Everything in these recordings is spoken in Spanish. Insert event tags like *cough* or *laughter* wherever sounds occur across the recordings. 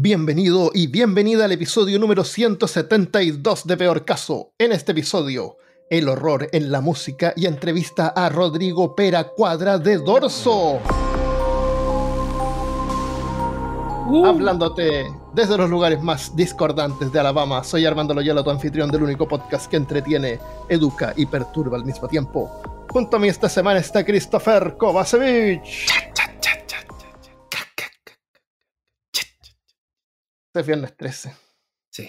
Bienvenido y bienvenida al episodio número 172 de Peor Caso. En este episodio, el horror en la música y entrevista a Rodrigo Pera Cuadra de Dorso. Hablándote desde los lugares más discordantes de Alabama, soy Armando Loyola, tu anfitrión del único podcast que entretiene, educa y perturba al mismo tiempo. Junto a mí esta semana está Christopher Kovacevic. Es viernes 13. Sí.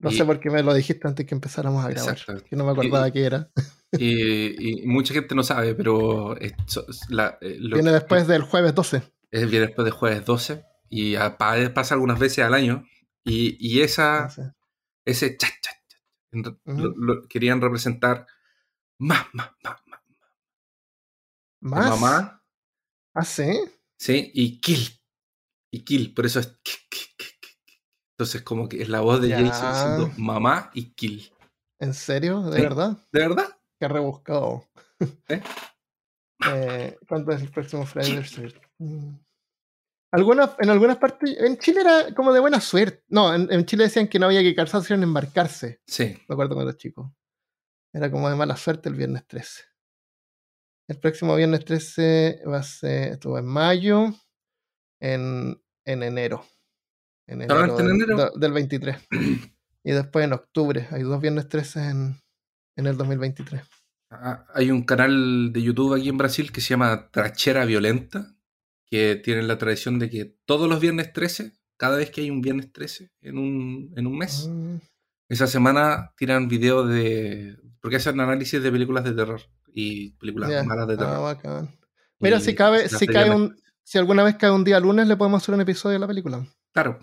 No Y- sé por qué me lo dijiste antes que empezáramos a grabar. Que no me acordaba qué era. Y, y mucha gente no sabe, pero esto es la- eh, lo Viene después del jueves 12. es- viene después de jueves 12 y a- pa- pasa algunas veces al año. Y, y esa, ese chat, chat, lo- lo- querían representar más, más, más, más. ¿Más? Mamá, ¿Ah, sí? sí, y kill. Y kill, por eso es. Entonces, como que es la voz de Ya. Jason diciendo mamá y kill. ¿En serio? ¿De Sí. verdad? ¿De verdad? Qué rebuscado. ¿Eh? *laughs* Eh, ¿Cuándo es el próximo Friday the 13th? Mm. Algunas, en algunas partes, en Chile era como de buena suerte. No, en, en Chile decían que no había que calzarse sino embarcarse. Sí. Me acuerdo cuando chico. Era como de mala suerte el viernes 13. El próximo viernes 13 va a ser, esto va en mayo, en, en enero. En enero, ¿Solamente en del- enero? de- del 23. y después en octubre. Hay dos viernes 13 en, en el 2023. Ah, Hay un canal de YouTube aquí en Brasil que se llama Trachera Violenta, que tiene la tradición de que todos los viernes 13, cada vez que hay un viernes 13 en un, en un mes, Mm, esa semana tiran videos de... porque hacen análisis de películas de terror y películas malas de Ah, terror. Mira, si cabe, si cae un, si alguna vez cae un día lunes, le podemos hacer un episodio de la película. Claro.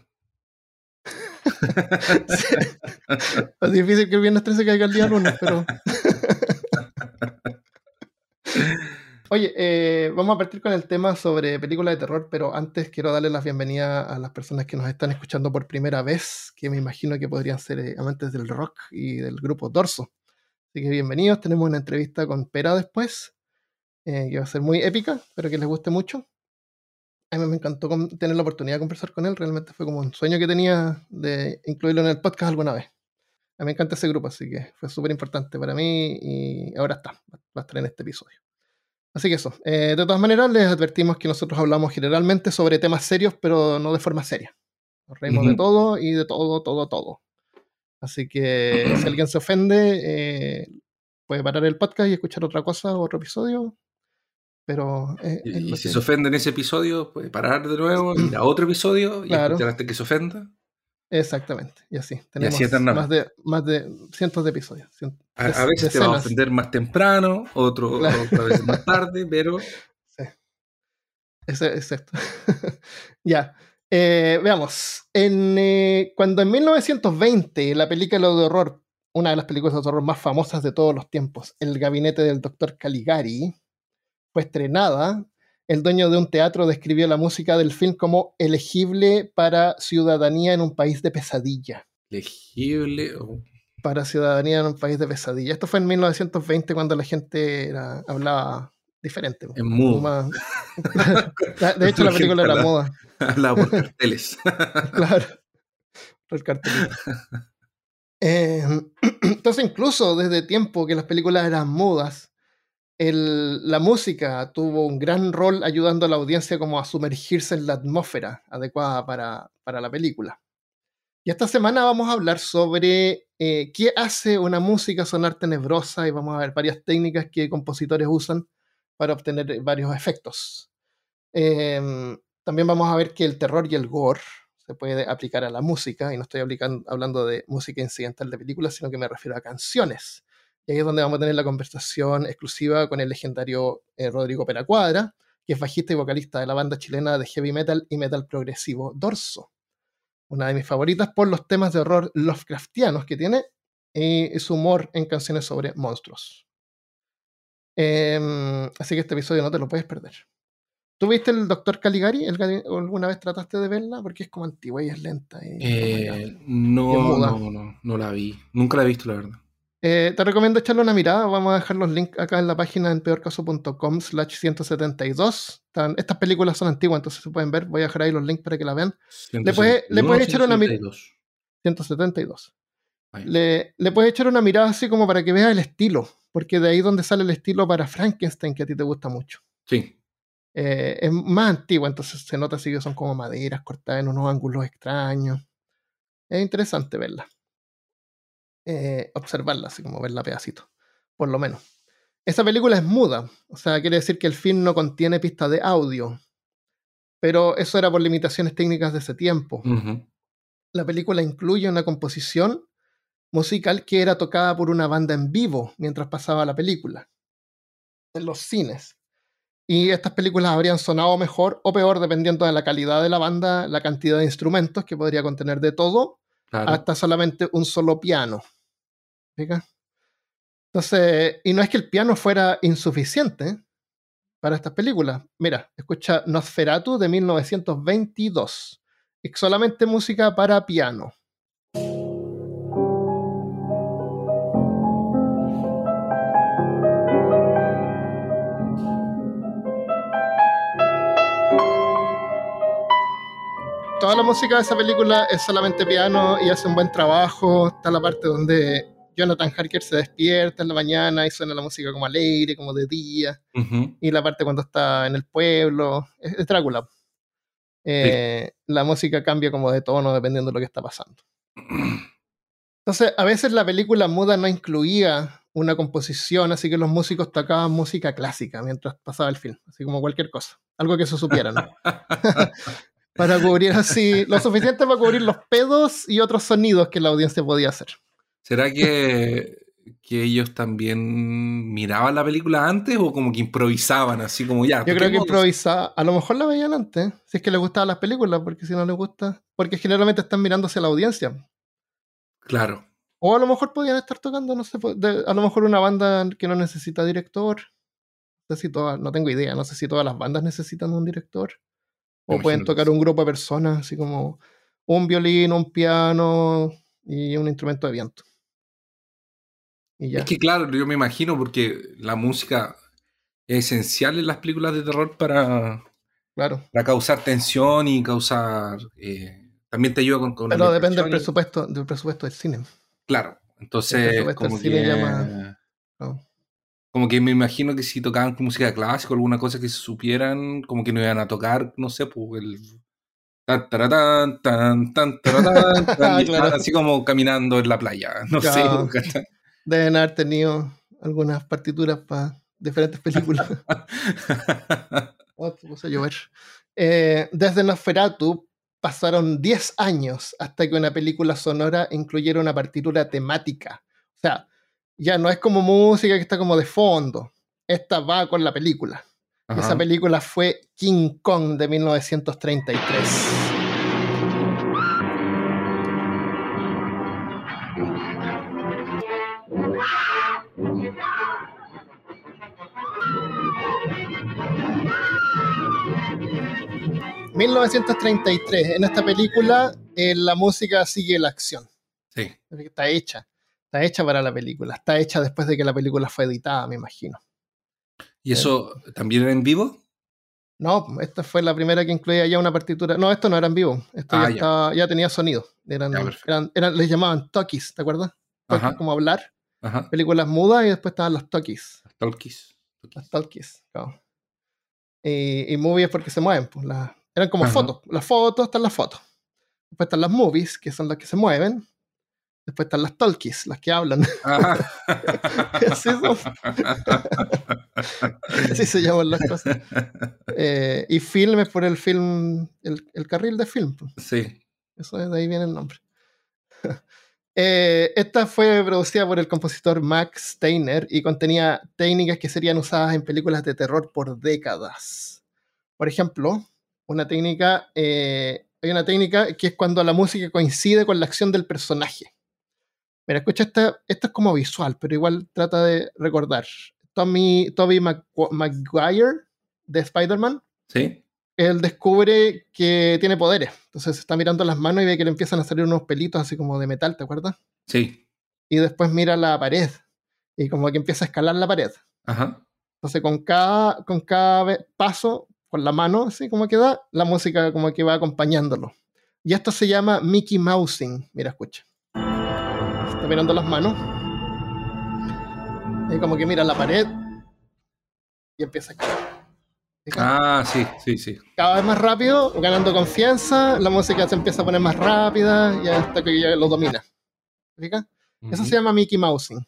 *laughs* Es difícil que el viernes 13 caiga el día lunes, pero. *laughs* Oye, eh, vamos a partir con el tema sobre películas de terror, pero antes quiero darle las bienvenidas a las personas que nos están escuchando por primera vez, que me imagino que podrían ser eh, amantes del rock y del grupo Dorso. Así que bienvenidos, tenemos una entrevista con Pera después, eh, que va a ser muy épica, espero que les guste mucho. A mí me encantó con- tener la oportunidad de conversar con él, realmente fue como un sueño que tenía de incluirlo en el podcast alguna vez. A mí me encanta ese grupo, así que fue súper importante para mí y ahora está, va a estar en este episodio. Así que eso, eh, de todas maneras les advertimos que nosotros hablamos generalmente sobre temas serios, pero no de forma seria. Nos reímos de todo y de todo, todo, todo. Así que si *clears throat* alguien se ofende, eh, puede parar el podcast y escuchar otra cosa, otro episodio. Pero eh, Y, y si se ofende en ese episodio, puede parar de nuevo, ir a *clears throat* otro episodio y Claro. escuchar hasta que se ofenda. Exactamente, y así. Tenemos eternamente. más, de, más de cientos de episodios. A, veces te va a ofender más temprano, otro, Claro. otra vez más tarde, *laughs* pero Sí. Ese- exacto. *laughs* ya. Eh, veamos. En, eh, cuando en 1920 la película de horror, una de las películas de horror más famosas de todos los tiempos, El gabinete del doctor Caligari, fue estrenada, el dueño de un teatro describió la música del film como elegible para ciudadanía en un país de pesadilla. legible. o- Para ciudadanía en un país de pesadilla. Esto fue en 1920 cuando la gente era- hablaba diferente. En *laughs* de hecho, la La película era moda. Hablaba por carteles. *laughs* Claro. Por el cartelito. Eh, entonces, incluso desde tiempo que las películas eran mudas, la música tuvo un gran rol ayudando a la audiencia como a sumergirse en la atmósfera adecuada para, para la película. Y esta semana vamos a hablar sobre eh, qué hace una música sonar tenebrosa y vamos a ver varias técnicas que compositores usan para obtener varios efectos. Em, también vamos a ver que el terror y el gore se puede aplicar a la música, y no estoy hablando de música incidental de películas, sino que me refiero a canciones. Y ahí es donde vamos a tener la conversación exclusiva con el legendario eh, Rodrigo Peracuadra, que es bajista y vocalista de la banda chilena de heavy metal y metal progresivo Dorso. Una de mis favoritas por los temas de horror Lovecraftianos que tiene y su humor en canciones sobre monstruos. Em, así que este episodio no te lo puedes perder. ¿Tú viste el Doctor Caligari? ¿El Gali- o ¿Alguna vez trataste de verla? Porque es como antigua y es lenta. y- Eh, no, Y es muda. no, no, no la vi. Nunca la he visto, la verdad. Eh, te recomiendo echarle una mirada. Vamos a dejar los links acá en la página en peorcaso.com slash 172. estas películas son antiguas, entonces se pueden ver. Voy a dejar ahí los links para que la vean. Le puedes, le puedes echar una mirada. 172. Le, le, puedes echar una mirada así como para que veas el estilo, porque de ahí donde sale el estilo para Frankenstein, que a ti te gusta mucho. Sí. Eh, es más antigua, entonces se nota así que son como maderas cortadas en unos ángulos extraños. Es interesante verla. Eh, observarla, así como verla pedacito, por lo menos. Esa película es muda, o sea, quiere decir que el film no contiene pistas de audio, pero eso era por limitaciones técnicas de ese tiempo. La película incluye una composición musical que era tocada por una banda en vivo mientras pasaba la película, en los cines. Y estas películas habrían sonado mejor o peor dependiendo de la calidad de la banda, la cantidad de instrumentos que podría contener de todo, hasta solamente un solo piano. Entonces, y no es que el piano fuera insuficiente para estas películas. Mira, escucha Nosferatu de 1922. Es solamente música para piano. toda la música de esa película es solamente piano y hace un buen trabajo. Está la parte donde Jonathan Harker se despierta en la mañana y suena la música como alegre, como de día. Y la parte cuando está en el pueblo. Es, Drácula. Eh, la música cambia como de tono dependiendo de lo que está pasando. Entonces, a veces la película muda no incluía una composición, así que los músicos tocaban música clásica mientras pasaba el film, así como cualquier cosa, algo que se supiera, ¿no? *laughs* *laughs* para cubrir así, lo suficiente para cubrir los pedos y otros sonidos que la audiencia podía hacer. ¿Será que, que ellos también miraban la película antes o como que improvisaban así como ya? Yo creo que improvisaban, a lo mejor la veían antes, si es que les gustaban las películas, porque si no les gusta, porque generalmente están mirándose a la audiencia. Claro. O a lo mejor podían estar tocando, no sé, a lo mejor una banda que no necesita director. No sé si todas, no tengo idea, no sé si todas las bandas necesitan un director. O pueden tocar un grupo de personas, así como un violín, un piano y un instrumento de viento. Y ya. Es que claro, yo me imagino porque la música es esencial en las películas de terror para, claro. para causar tensión y causar... Eh, también te ayuda con... con Pero depende del presupuesto, del presupuesto del cine. Claro, entonces... como que, como que me imagino que si tocaban música clásica o alguna cosa que se supieran, como que no iban a tocar, no sé, pues el. Tan, tan, tan, tan, *laughs* así como caminando en la playa. *laughs* No sé. Deben haber tenido algunas partituras para diferentes películas. *laughs* oh, a llover. Eh, desde Nosferatu pasaron 10 años hasta que una película sonora incluyera una partitura temática. O sea, ya no es como música que está como de fondo. Esta va con la película. Esa película fue King Kong de 1933. ...1933... En esta película... Eh, la música sigue la acción. Sí. Está hecha. Está hecha para la película. Está hecha después de que la película fue editada, me imagino. ¿Y eso también era en vivo? No, esta fue la primera que incluía ya una partitura. No, esto no era en vivo. Esto ya, ah, tenía sonido. Eran, les llamaban talkies, ¿te acuerdas? Como hablar. Películas mudas y después estaban los talkies. Talkies. Las talkies, claro. Y, y movies porque se mueven. Pues, eran como fotos. Las fotos están las fotos. Después están las movies, que son las que se mueven. Después están las talkies, las que hablan. *laughs* *laughs* Así se llaman las cosas. Eh, y film es por el film, el, carril de film. Sí. Eso de ahí viene el nombre. *laughs* Eh, esta fue producida por el compositor Max Steiner y contenía técnicas que serían usadas en películas de terror por décadas. Por ejemplo, una técnica, eh, hay una técnica que es cuando la música coincide con la acción del personaje. Mira, escucha, esta, esto es como visual, pero igual trata de recordar. Tommy, Toby Maguire de Spider-Man. Sí. Él descubre que tiene poderes. Entonces está mirando las manos y ve que le empiezan a salir unos pelitos así como de metal, ¿te acuerdas? Sí. y después mira la pared y como que empieza a escalar la pared. Entonces con cada, con cada paso, con la mano, así como que da, la música como que va acompañándolo. Y esto se llama Mickey Mousing. Mira, escucha. Está mirando las manos. Y como que mira la pared y empieza a. Ah, sí, sí, sí. Cada vez más rápido, ganando confianza, la música se empieza a poner más rápida y hasta que ya lo domina. ¿Fíjate? Eso se llama Mickey Mousing.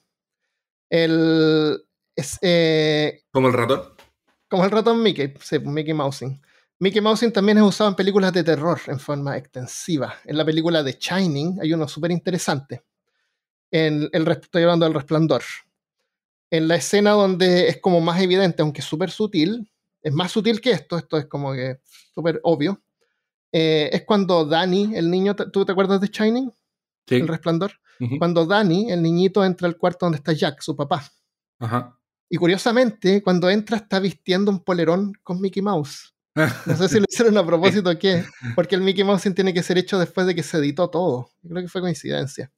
El, es, eh, ¿Como el ratón? Como el ratón Mickey, sí, Mickey Mousing. Mickey Mousing también es usado en películas de terror en forma extensiva. En la película de Shining hay uno súper interesante. En el, estoy hablando del resplandor. En la escena donde es como más evidente, aunque súper sutil, es más sutil que esto, esto es como que súper obvio, eh, es cuando Danny, el niño, ¿tú te acuerdas de Shining? Sí. El resplandor. Cuando Danny, el niñito, entra al cuarto donde está Jack, su papá. Ajá. Y curiosamente, cuando entra está vistiendo un polerón con Mickey Mouse. No sé si lo *laughs* hicieron a propósito o qué, porque el Mickey Mouse tiene que ser hecho después de que se editó todo. Yo creo que fue coincidencia.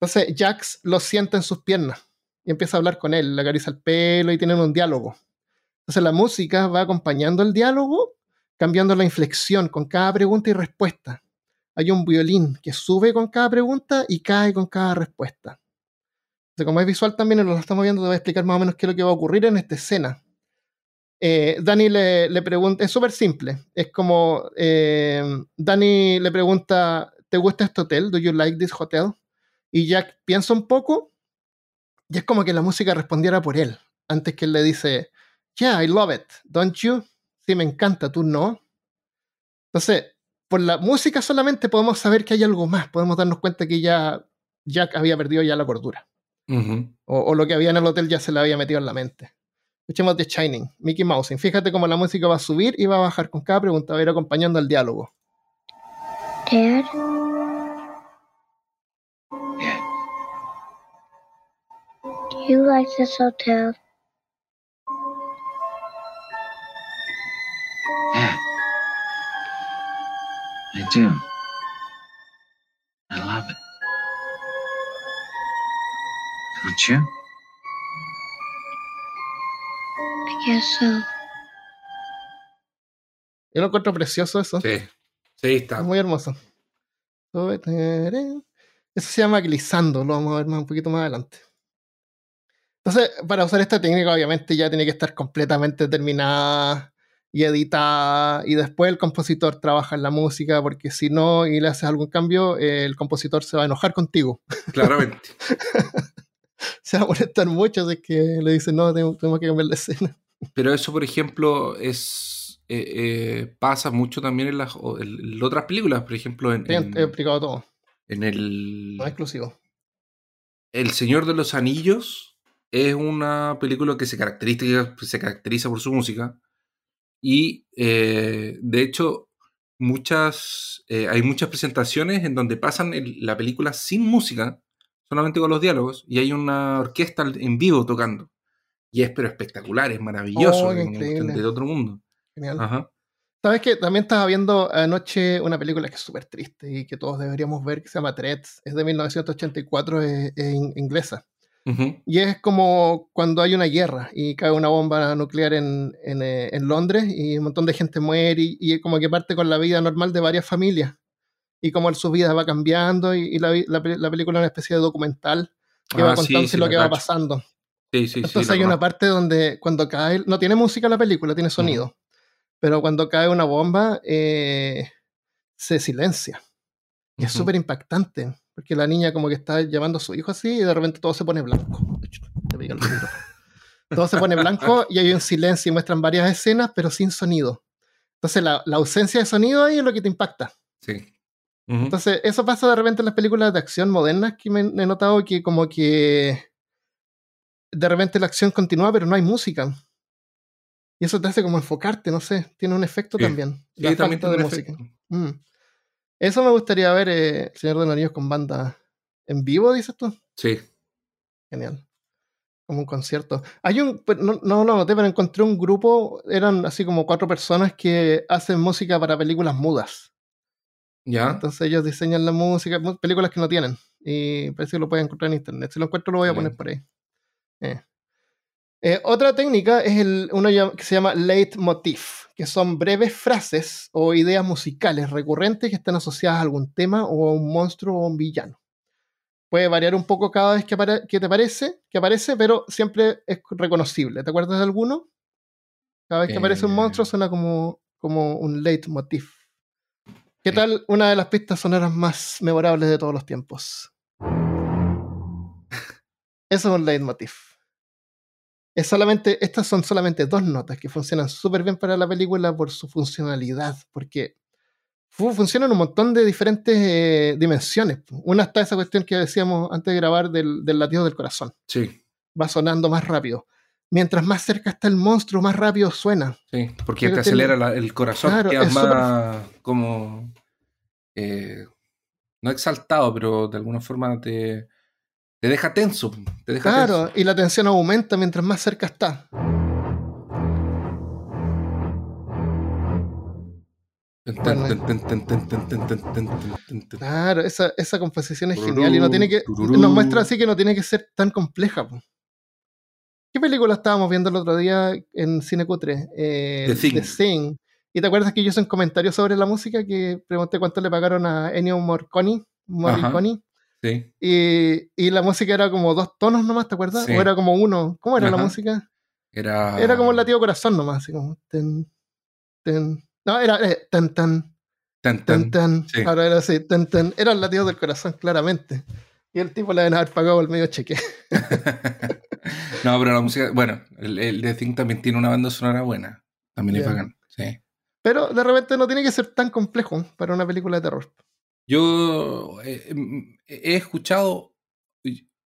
Entonces, Jax lo sienta en sus piernas y empieza a hablar con él, le acaricia el pelo y tienen un diálogo. Entonces, la música va acompañando el diálogo, cambiando la inflexión con cada pregunta y respuesta hay un violín que sube con cada pregunta y cae con cada respuesta. Como es visual también, lo estamos viendo, te voy a explicar más o menos qué es lo que va a ocurrir en esta escena. Eh, Dani le, pregunta, es súper simple, es como eh, Dani le pregunta, ¿te gusta este hotel? ¿Do you like this hotel? Y Jack piensa un poco y es como que la música respondiera por él, antes que él le dice, yeah, I love it, don't you? Sí, me encanta, ¿tú no? Entonces, por la música solamente podemos saber que hay algo más, podemos darnos cuenta que ya Jack había perdido ya la cordura. O, lo que había en el hotel ya se le había metido en la mente. Escuchemos The Shining, Mickey Mouse. Fíjate cómo la música va a subir y va a bajar con cada pregunta, va a ir acompañando al diálogo. Dad. Do you like this hotel? I do. You? I guess so. Yo lo encuentro precioso eso. Sí, sí, está. muy hermoso. Eso se llama glissando, lo vamos a ver más un poquito más adelante. Entonces, para usar esta técnica, obviamente ya tiene que estar completamente terminada y edita y después el compositor trabaja en la música porque si no y le haces algún cambio, el compositor se va a enojar contigo. Claramente. *laughs* *laughs* se va a molestar mucho de que le dicen, no, tenemos, que cambiar la escena. Pero eso, por ejemplo, es eh, eh, pasa mucho también en las, otras películas, por ejemplo. En, he explicado todo. En el... No exclusivo. El Señor de los Anillos es una película que se caracteriza, se caracteriza por su música y eh, de hecho, muchas, hay muchas presentaciones en donde pasan la película sin música, solamente con los diálogos, y hay una orquesta en vivo tocando. Y es pero espectacular, es maravilloso, oh, de otro mundo. Genial. ¿Sabes que También estaba viendo anoche una película que es súper triste y que todos deberíamos ver, que se llama Threads, es de 1984, es inglesa. Y es como cuando hay una guerra y cae una bomba nuclear en, eh, Londres y un montón de gente muere y, y, como que parte con la vida normal de varias familias y como su vida va cambiando y, la, película es una especie de documental que va ah, contando lo que va pasando. Entonces hay una parte donde cuando cae, no tiene música la película, tiene sonido, pero cuando cae una bomba eh, se silencia. Y es súper impactante porque la niña como que está llamando a su hijo así y de repente todo se pone blanco. todo se pone blanco y hay un silencio y muestran varias escenas, pero sin sonido. Entonces la, ausencia de sonido ahí es lo que te impacta. Sí. Entonces eso pasa de repente en las películas de acción modernas que me, he notado que como que de repente la acción continúa pero no hay música. Y eso te hace como enfocarte, no sé, tiene un efecto también. Sí, también de música. Mm. Eso me gustaría ver, eh, Señor de los Anillos con banda en vivo, dices tú. Sí. Genial. Como un concierto. Hay un, no, no lo noté, pero encontré un grupo, eran así como cuatro personas que hacen música para películas mudas. Ya. Entonces ellos diseñan la música, películas que no tienen. y parece que lo pueden encontrar en internet. Si lo encuentro, lo voy a poner por ahí. Eh. Eh, otra técnica es el, uno que se llama leitmotiv, que son breves frases o ideas musicales recurrentes que están asociadas a algún tema o a un monstruo o a un villano. Puede variar un poco cada vez que, te parece, que aparece, pero siempre es reconocible. ¿Te acuerdas de alguno? Cada vez que aparece un monstruo eh. suena como, como un leitmotiv. ¿Qué tal una de las pistas sonoras más memorables de todos los tiempos? *laughs* Eso es un leitmotiv es solamente, estas son solamente dos notas que funcionan súper bien para la película por su funcionalidad, porque funcionan un montón de diferentes eh, dimensiones. Una está esa cuestión que decíamos antes de grabar del, latido del corazón. Sí. Va sonando más rápido. Mientras más cerca está el monstruo, más rápido suena. Sí, porque te acelera el corazón, claro, queda más como. Eh, no exaltado, pero de alguna forma te, te deja tenso. Te deja claro, y la tensión aumenta mientras más cerca está. Claro, esa, esa composición es genial y no tiene que, nos muestra así que no tiene que ser tan compleja. ¿Qué película estábamos viendo el otro día en Cine Cutre? Eh, The, Thing. ¿Y te acuerdas que yo hice un comentario sobre la música que pregunté cuánto le pagaron a Ennio Morricone? Morricone y, la música era como dos tonos nomás, ¿te acuerdas? O era como uno. ¿Cómo era la música? Era. Era como un latido corazón nomás, así como. Ten, ten. No, era eh, tan tan. Tan tan. tan. Ahora era así, tan tan. Era el latido del corazón, claramente. Y el tipo le deben haber pagado el medio cheque. *laughs* no, pero la música. Bueno, el, el The Thing también tiene una banda sonora buena. También le pagan, sí. Pero de repente no tiene que ser tan complejo para una película de terror. Yo eh, mm, he escuchado,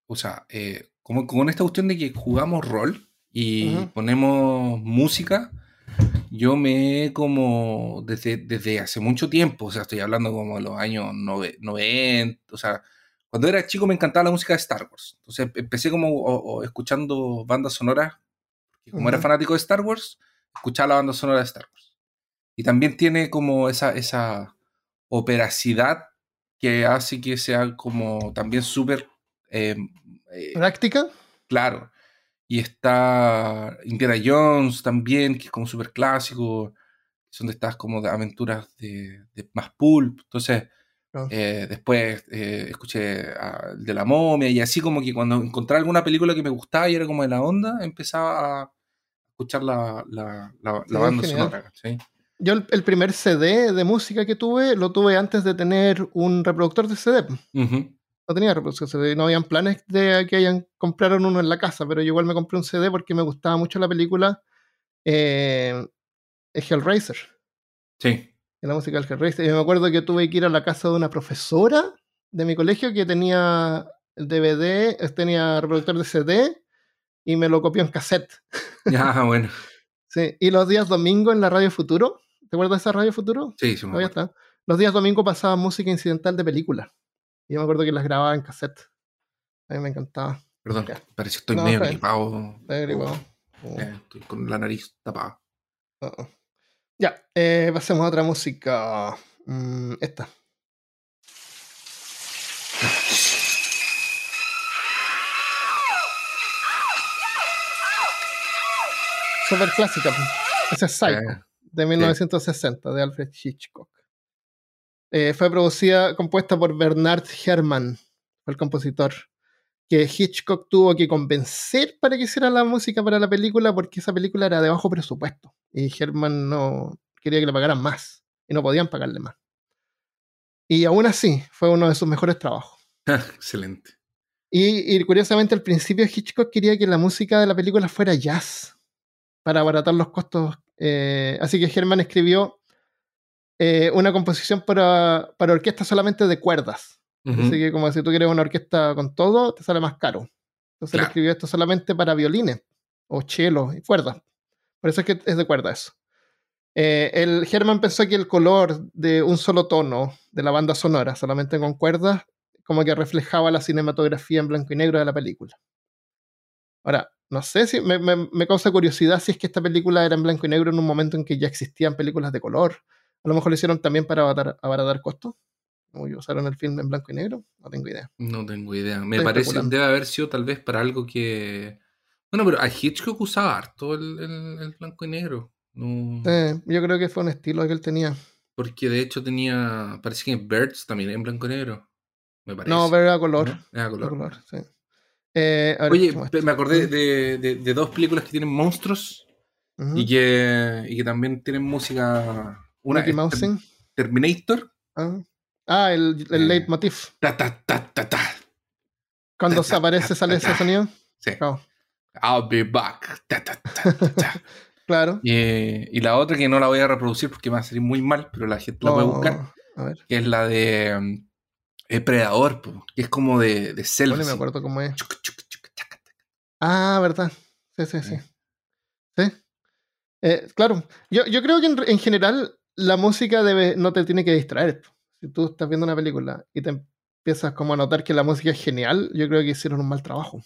o sea, eh, como con esta cuestión de que jugamos rol y ponemos música, yo me he como desde, desde hace mucho tiempo, o sea, estoy hablando como de los años 90, o sea, cuando era chico me encantaba la música de Star Wars. Entonces empecé como escuchando bandas sonoras, como era fanático de Star Wars, escuchaba la banda sonora de Star Wars. Y también tiene como esa, esa operacidad que hace que sea como también súper... Em, eh, ¿Práctica? Claro. Y está Indiana Jones también, que es como súper clásico, son de estas como de aventuras de, más pulp. Entonces, eh, después eh, escuché el de la momia y así como que cuando encontré alguna película que me gustaba y era como de la onda, empezaba a escuchar la, la, la, banda sonora. ¿sí? yo el, primer CD de música que tuve lo tuve antes de tener un reproductor de CD. No tenía reproductor de CD, no habían planes de que hayan compraron uno en la casa, pero yo igual me compré un CD porque me gustaba mucho la película eh, Hellraiser. Sí. La música del Hellraiser. Y me acuerdo que tuve que ir a la casa de una profesora de mi colegio que tenía DVD, tenía reproductor de CD y me lo copió en cassette. Ya, bueno. *laughs* sí, y los días domingo en la Radio Futuro ¿Te acuerdas de esa Radio Futuro? Sí, sí, me está. Los días domingo pasaba música incidental de películas. Y yo me acuerdo que las grababa en cassette. A mí me encantaba. Perdón, parece que estoy medio gripado. gripado. Eh, estoy con la nariz tapada. Ya, eh, pasemos a otra música. Mm, esta. Super clásica. Esa es Psycho. Eh, de 1960, de Alfred Hitchcock. Eh, fue producida, compuesta por Bernard Herrmann, el compositor, que Hitchcock tuvo que convencer para que hiciera la música para la película porque esa película era de bajo presupuesto y Herrmann no quería que le pagaran más y no podían pagarle más. Y aún así fue uno de sus mejores trabajos. *laughs* Excelente. Y, y, curiosamente al principio Hitchcock quería que la música de la película fuera jazz para abaratar los costos eh, así que Herman escribió eh, una composición para, para, orquesta solamente de cuerdas. Así que como si tú quieres una orquesta con todo, te sale más caro. Entonces él escribió esto solamente para violines o cello y cuerdas. Por eso es que es de cuerda eso. Eh, el Herman pensó que el color de un solo tono de la banda sonora, solamente con cuerdas, como que reflejaba la cinematografía en blanco y negro de la película. Ahora, no sé si me, causa curiosidad si es que esta película era en blanco y negro en un momento en que ya existían películas de color. A lo mejor lo hicieron también para abaratar, costos. usaron el film en blanco y negro, no tengo idea. No tengo idea. Me parece que debe haber sido tal vez para algo que. Bueno, pero a Hitchcock usaba harto el, el, blanco y negro. yo creo que fue un estilo que él tenía. Porque de hecho tenía. Parece que Birds también en blanco y negro. Me parece. No, pero era color. Era color. sí. Eh, Oye, me acordé de, de, dos películas que tienen monstruos y, que, y que también tienen música. Una Terminator. Ah, ah el, el eh, leitmotiv. Ta, ta, ta, ta, ta. Cuando se aparece, sale ese sonido. Sí. Oh. I'll be back. *laughs* claro. Y, la otra que no la voy a reproducir porque me va a salir muy mal, pero la gente la puede buscar. A ver. Que es la de um, el Predador, que es como de, de selfie. No me acuerdo cómo es. Ah, verdad. Sí, sí, sí. Sí. Eh, claro. Yo, yo creo que en, en general la música debe, no te tiene que distraer. Si tú estás viendo una película y te empiezas como a notar que la música es genial, yo creo que hicieron un mal trabajo.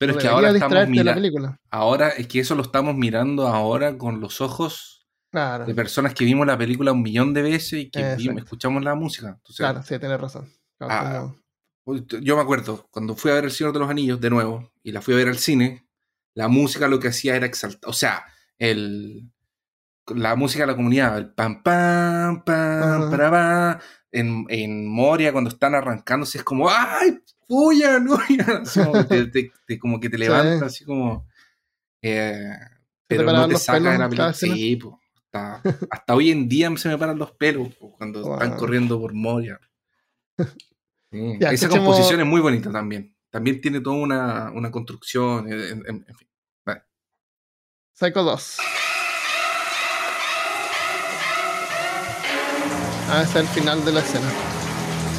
Pero es que ahora estamos mirando. Ahora es que eso lo estamos mirando ahora con los ojos de personas que vimos la película un millón de veces y que escuchamos la música. claro, sí, tienes razón. Ah, yo me acuerdo, cuando fui a ver El Señor de los Anillos de nuevo y la fui a ver al cine, la música lo que hacía era exaltar. O sea, el, la música de la comunidad, el pam, pam, pam, para, en, en Moria, cuando están arrancándose, es como, ¡ay! ¡Huyan! ¡Huyan! *laughs* como que te levantas así como. Eh, pero no te saca de la película. Sí, hasta, *laughs* hasta, hoy en día se me paran los pelos cuando están corriendo por Moria. *laughs* Esa composición es muy bonita también. También tiene toda una, una construcción, en, en fin. Vale. Psycho 2. Ah, es el final de la escena.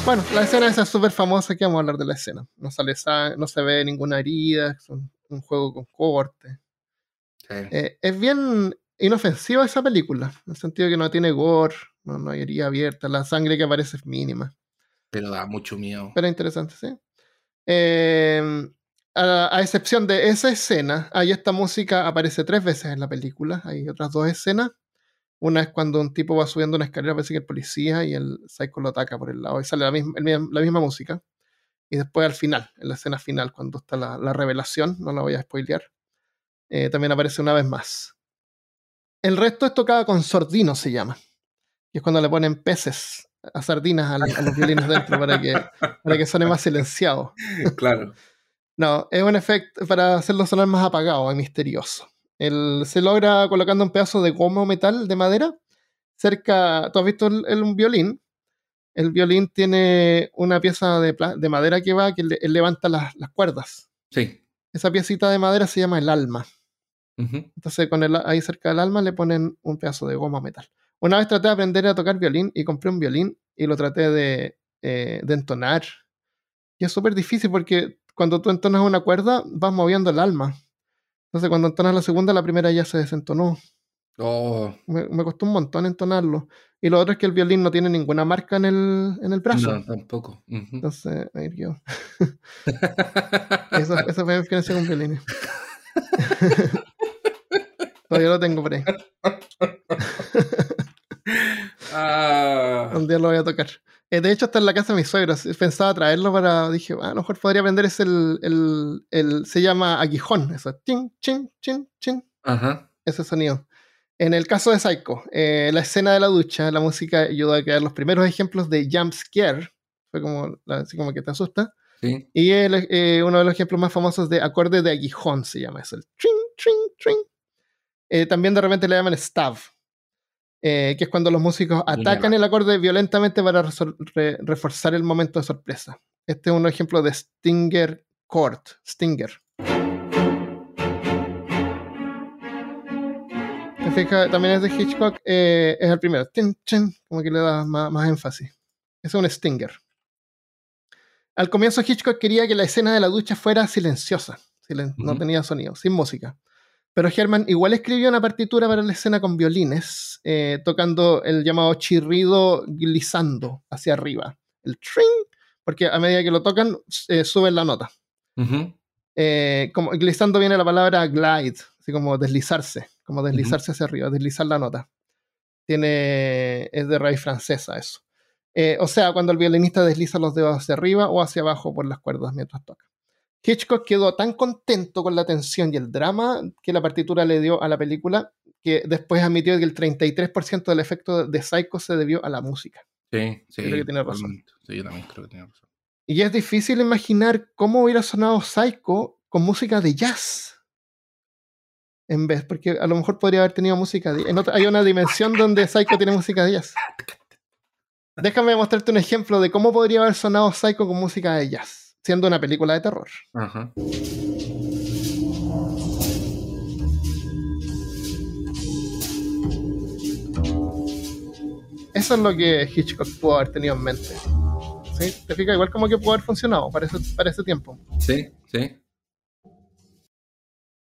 Bueno, la escena esa es súper famosa que vamos a hablar de la escena. No, sale no se ve ninguna herida, es un, juego con corte. Eh, es bien inofensiva esa película, en el sentido que no tiene gore, no, hay herida abierta, la sangre que aparece es mínima. Pero da mucho miedo. Pero interesante, sí. Em, a, a, excepción de esa escena, ahí esta música aparece tres veces en la película. Hay otras dos escenas una es cuando un tipo va subiendo una escalera, parece que el policía y el psycho lo ataca por el lado y sale la misma, la misma música. Y después al final, en la escena final, cuando está la, revelación, no la voy a spoilear, eh, también aparece una vez más. El resto es tocada con sordino, se llama. Y es cuando le ponen peces a sardinas a, los violines dentro para que, para que suene más silenciado. *laughs* Claro. No, es un efecto para hacerlo sonar más apagado y misterioso se logra colocando un pedazo de goma o metal de madera cerca. ¿Tú has visto el, un violín? El violín tiene una pieza de, de madera que va, que levanta las, cuerdas. Sí. Esa piecita de madera se llama el alma. Entonces, con el, ahí cerca del alma le ponen un pedazo de goma o metal. Una vez traté de aprender a tocar violín y compré un violín y lo traté de, eh, de entonar. Y es súper difícil porque cuando tú entonas una cuerda, vas moviendo el alma. Entonces, cuando entonas la segunda, la primera ya se desentonó. Oh. Me, costó un montón entonarlo. Y lo otro es que el violín no tiene ninguna marca en el, en el brazo. No, tampoco. Entonces, ahí yo. eso, eso fue mi experiencia con violines. *laughs* Todavía lo tengo por ahí. *laughs* Ah. Un día lo voy a tocar. Eh, de hecho, está en la casa de mis suegros. Pensaba traerlo para. Dije, ah, a lo mejor podría aprender. Es el, el, el. Se llama aguijón. Eso. Chin, chin, chin, chin. Ajá. Ese sonido. En el caso de Psycho, eh, la escena de la ducha, la música ayudó a crear los primeros ejemplos de jump scare. Fue como, así como que te asusta. Sí. Y el, eh, uno de los ejemplos más famosos de acorde de aguijón se llama eso. El tring, tring, tring. también de repente le llaman stab eh, que es cuando los músicos atacan el acorde violentamente para reforzar el momento de sorpresa. Este es un ejemplo de Stinger Chord, Stinger. ¿Te fijas? También es de Hitchcock, eh, es el primero, como que le da más, énfasis. Es un Stinger. Al comienzo Hitchcock quería que la escena de la ducha fuera silenciosa, no tenía sonido, sin música. Pero Herman igual escribió una partitura para la escena con violines, eh, tocando el llamado chirrido glissando hacia arriba. El tring, porque a medida que lo tocan, eh, suben la nota. Eh, como glissando viene la palabra glide, así como deslizarse, como deslizarse hacia arriba, deslizar la nota. Tiene, es de raíz francesa eso. Eh, o sea, cuando el violinista desliza los dedos hacia arriba o hacia abajo por las cuerdas mientras toca. Hitchcock quedó tan contento con la tensión y el drama que la partitura le dio a la película que después admitió que el 33% del efecto de Psycho se debió a la música. Sí, sí. Creo que tiene razón. Sí, yo también creo que tiene razón. Y es difícil imaginar cómo hubiera sonado Psycho con música de jazz. En vez, porque a lo mejor podría haber tenido música de Hay una dimensión donde Psycho tiene música de jazz. *laughs* Déjame mostrarte un ejemplo de cómo podría haber sonado Psycho con música de jazz, siendo una película de terror. Ajá. Eso es lo que Hitchcock pudo haber tenido en mente. ¿Sí? ¿Te fijas? Igual como que pudo haber funcionado para ese, para ese tiempo. Sí, sí.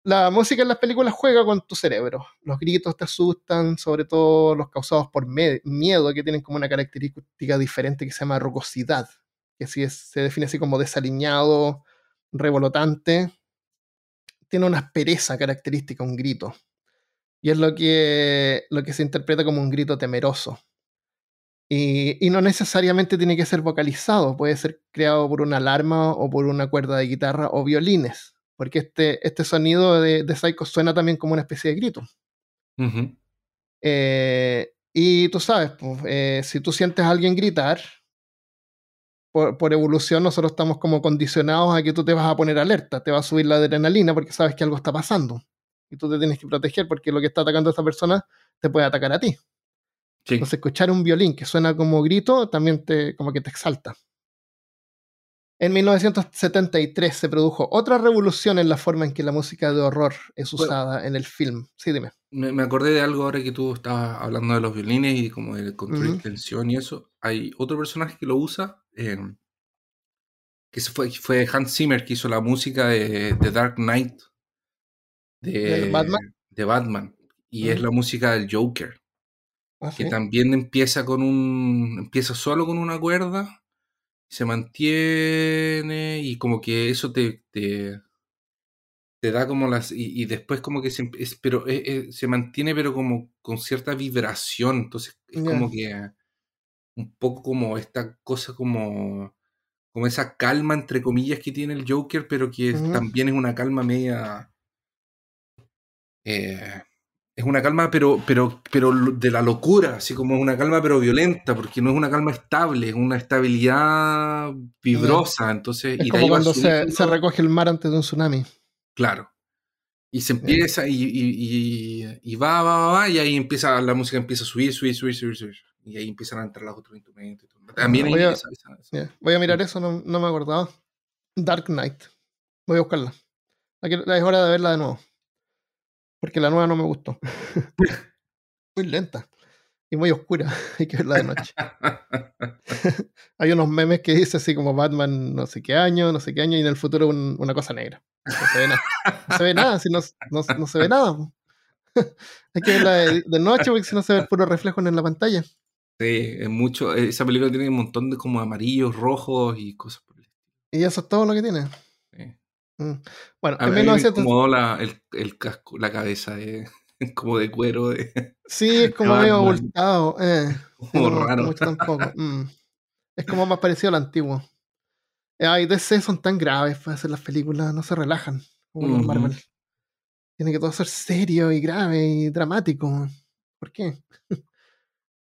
La música en las películas juega con tu cerebro. Los gritos te asustan, sobre todo los causados por miedo, que tienen como una característica diferente que se llama rugosidad, que si se define así como desaliñado, revolotante. Tiene una aspereza característica, un grito. Y es lo que, lo que se interpreta como un grito temeroso. Y, no necesariamente tiene que ser vocalizado, puede ser creado por una alarma o por una cuerda de guitarra o violines, porque este, este sonido de, de Psycho suena también como una especie de grito. Eh, y tú sabes, pues, eh, si tú sientes a alguien gritar, por, por, evolución nosotros estamos como condicionados a que tú te vas a poner alerta, te va a subir la adrenalina porque sabes que algo está pasando. Y tú te tienes que proteger porque lo que está atacando a esa persona te puede atacar a ti. Entonces, escuchar un violín que suena como grito también te, como que te exalta. En 1973 se produjo otra revolución en la forma en que la música de horror es usada en el film. Sí, dime. Me, acordé de algo ahora que tú estabas hablando de los violines y como de construir tensión y eso. Hay otro personaje que lo usa, em, que fue, fue Hans Zimmer, que hizo la música de, The Dark Knight. De, Batman? De Batman. Y es la música del Joker. Ah, que también empieza con un. empieza solo con una cuerda, se mantiene, y como que eso te. te, da como las. Y, después como que se. pero eh, eh, se mantiene, pero como con cierta vibración. Entonces es como que. Un poco como esta cosa como. Como esa calma, entre comillas, que tiene el Joker, pero que también es una calma media. Eh, es una calma, pero, pero, pero de la locura, así como es una calma, pero violenta, porque no es una calma estable, es una estabilidad vibrosa. Entonces, es como cuando se, recoge el mar antes de un tsunami. Claro. Y se empieza y, y, y, va, va, va, y ahí empieza, la música empieza a subir, subir, subir, subir, subir. Y ahí empiezan a entrar los otros instrumentos. También voy, a, voy a mirar eso, no, no, me acordaba. Dark Knight. Voy a buscarla. Es hora de verla de nuevo. Porque la nueva no me gustó. *laughs* muy lenta y muy oscura. *laughs* Hay que verla de noche. *laughs* Hay unos memes que dice así como Batman no sé qué año, no sé qué año, y en el futuro una cosa negra. No se ve nada. No se ve nada, si no, no, se ve nada. Hay que verla de, noche porque si no se ve el puro reflejo en la pantalla. Sí, es mucho. Esa película tiene un montón de como amarillos, rojos y cosas por el Y eso es todo lo que tiene. Mm. Bueno, en 1900... la, el, el, casco, la cabeza de, *laughs* como de cuero. De, sí, *laughs* es como medio abultado. Eh. *laughs* Como raro. Mucho tampoco. Mm. Es como más parecido al antiguo. Eh, ay, DC son tan graves para hacer las películas, no se relajan como Marvel. Tiene que todo ser serio y grave y dramático. ¿Por qué?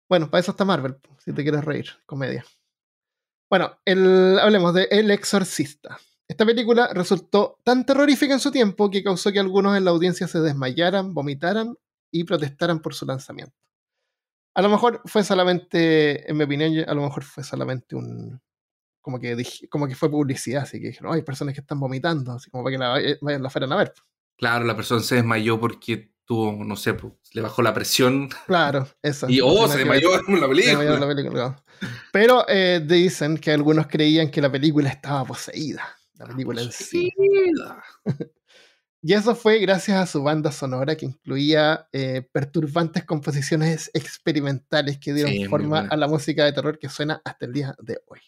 bueno, para eso está Marvel, si te quieres reír, comedia. Bueno, el, hablemos de El Exorcista. Esta película resultó tan terrorífica en su tiempo que causó que algunos en la audiencia se desmayaran, vomitaran y protestaran por su lanzamiento. A lo mejor fue solamente, en mi opinión, a lo mejor fue solamente un. Como que, como que fue publicidad, así que dijeron, hay personas que están vomitando, así como para que la, vayan la fueran a ver. Claro, la persona se desmayó porque tuvo, no sé, le bajó la presión. Claro, eso. Y oh, se desmayó en la película. la película. Pero eh, dicen que algunos creían que la película estaba poseída la película en sí. *laughs* y eso fue gracias a su banda sonora que incluía eh, perturbantes composiciones experimentales que dieron forma a la música de terror que suena hasta el día de hoy.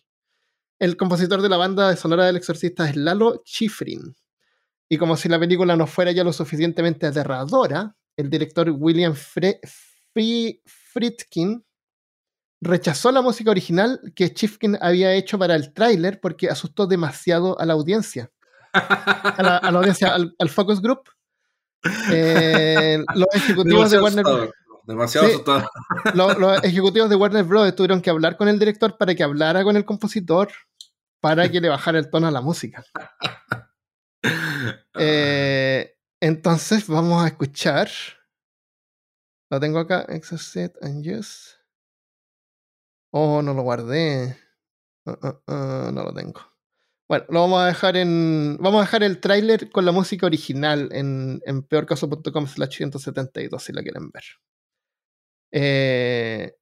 El compositor de la banda sonora del exorcista es Lalo Schifrin. Y como si la película no fuera ya lo suficientemente aterradora, el director William Friedkin rechazó la música original que Chifkin había hecho para el tráiler porque asustó demasiado a la audiencia. A la, audiencia, al, focus group. Eh, *laughs* los ejecutivos de Warner Demasiado asustado. *laughs* Los, ejecutivos de Warner Bros. tuvieron que hablar con el director para que hablara con el compositor para que le bajara el tono a la música. *laughs* Eh, entonces vamos a escuchar. Lo tengo acá. Exit and use. Oh, no lo guardé. Uh, uh, uh, no lo tengo. Bueno, lo vamos a dejar en. Vamos a dejar el tráiler con la música original en, en peorcaso.com slash 172 si la quieren ver. Eh,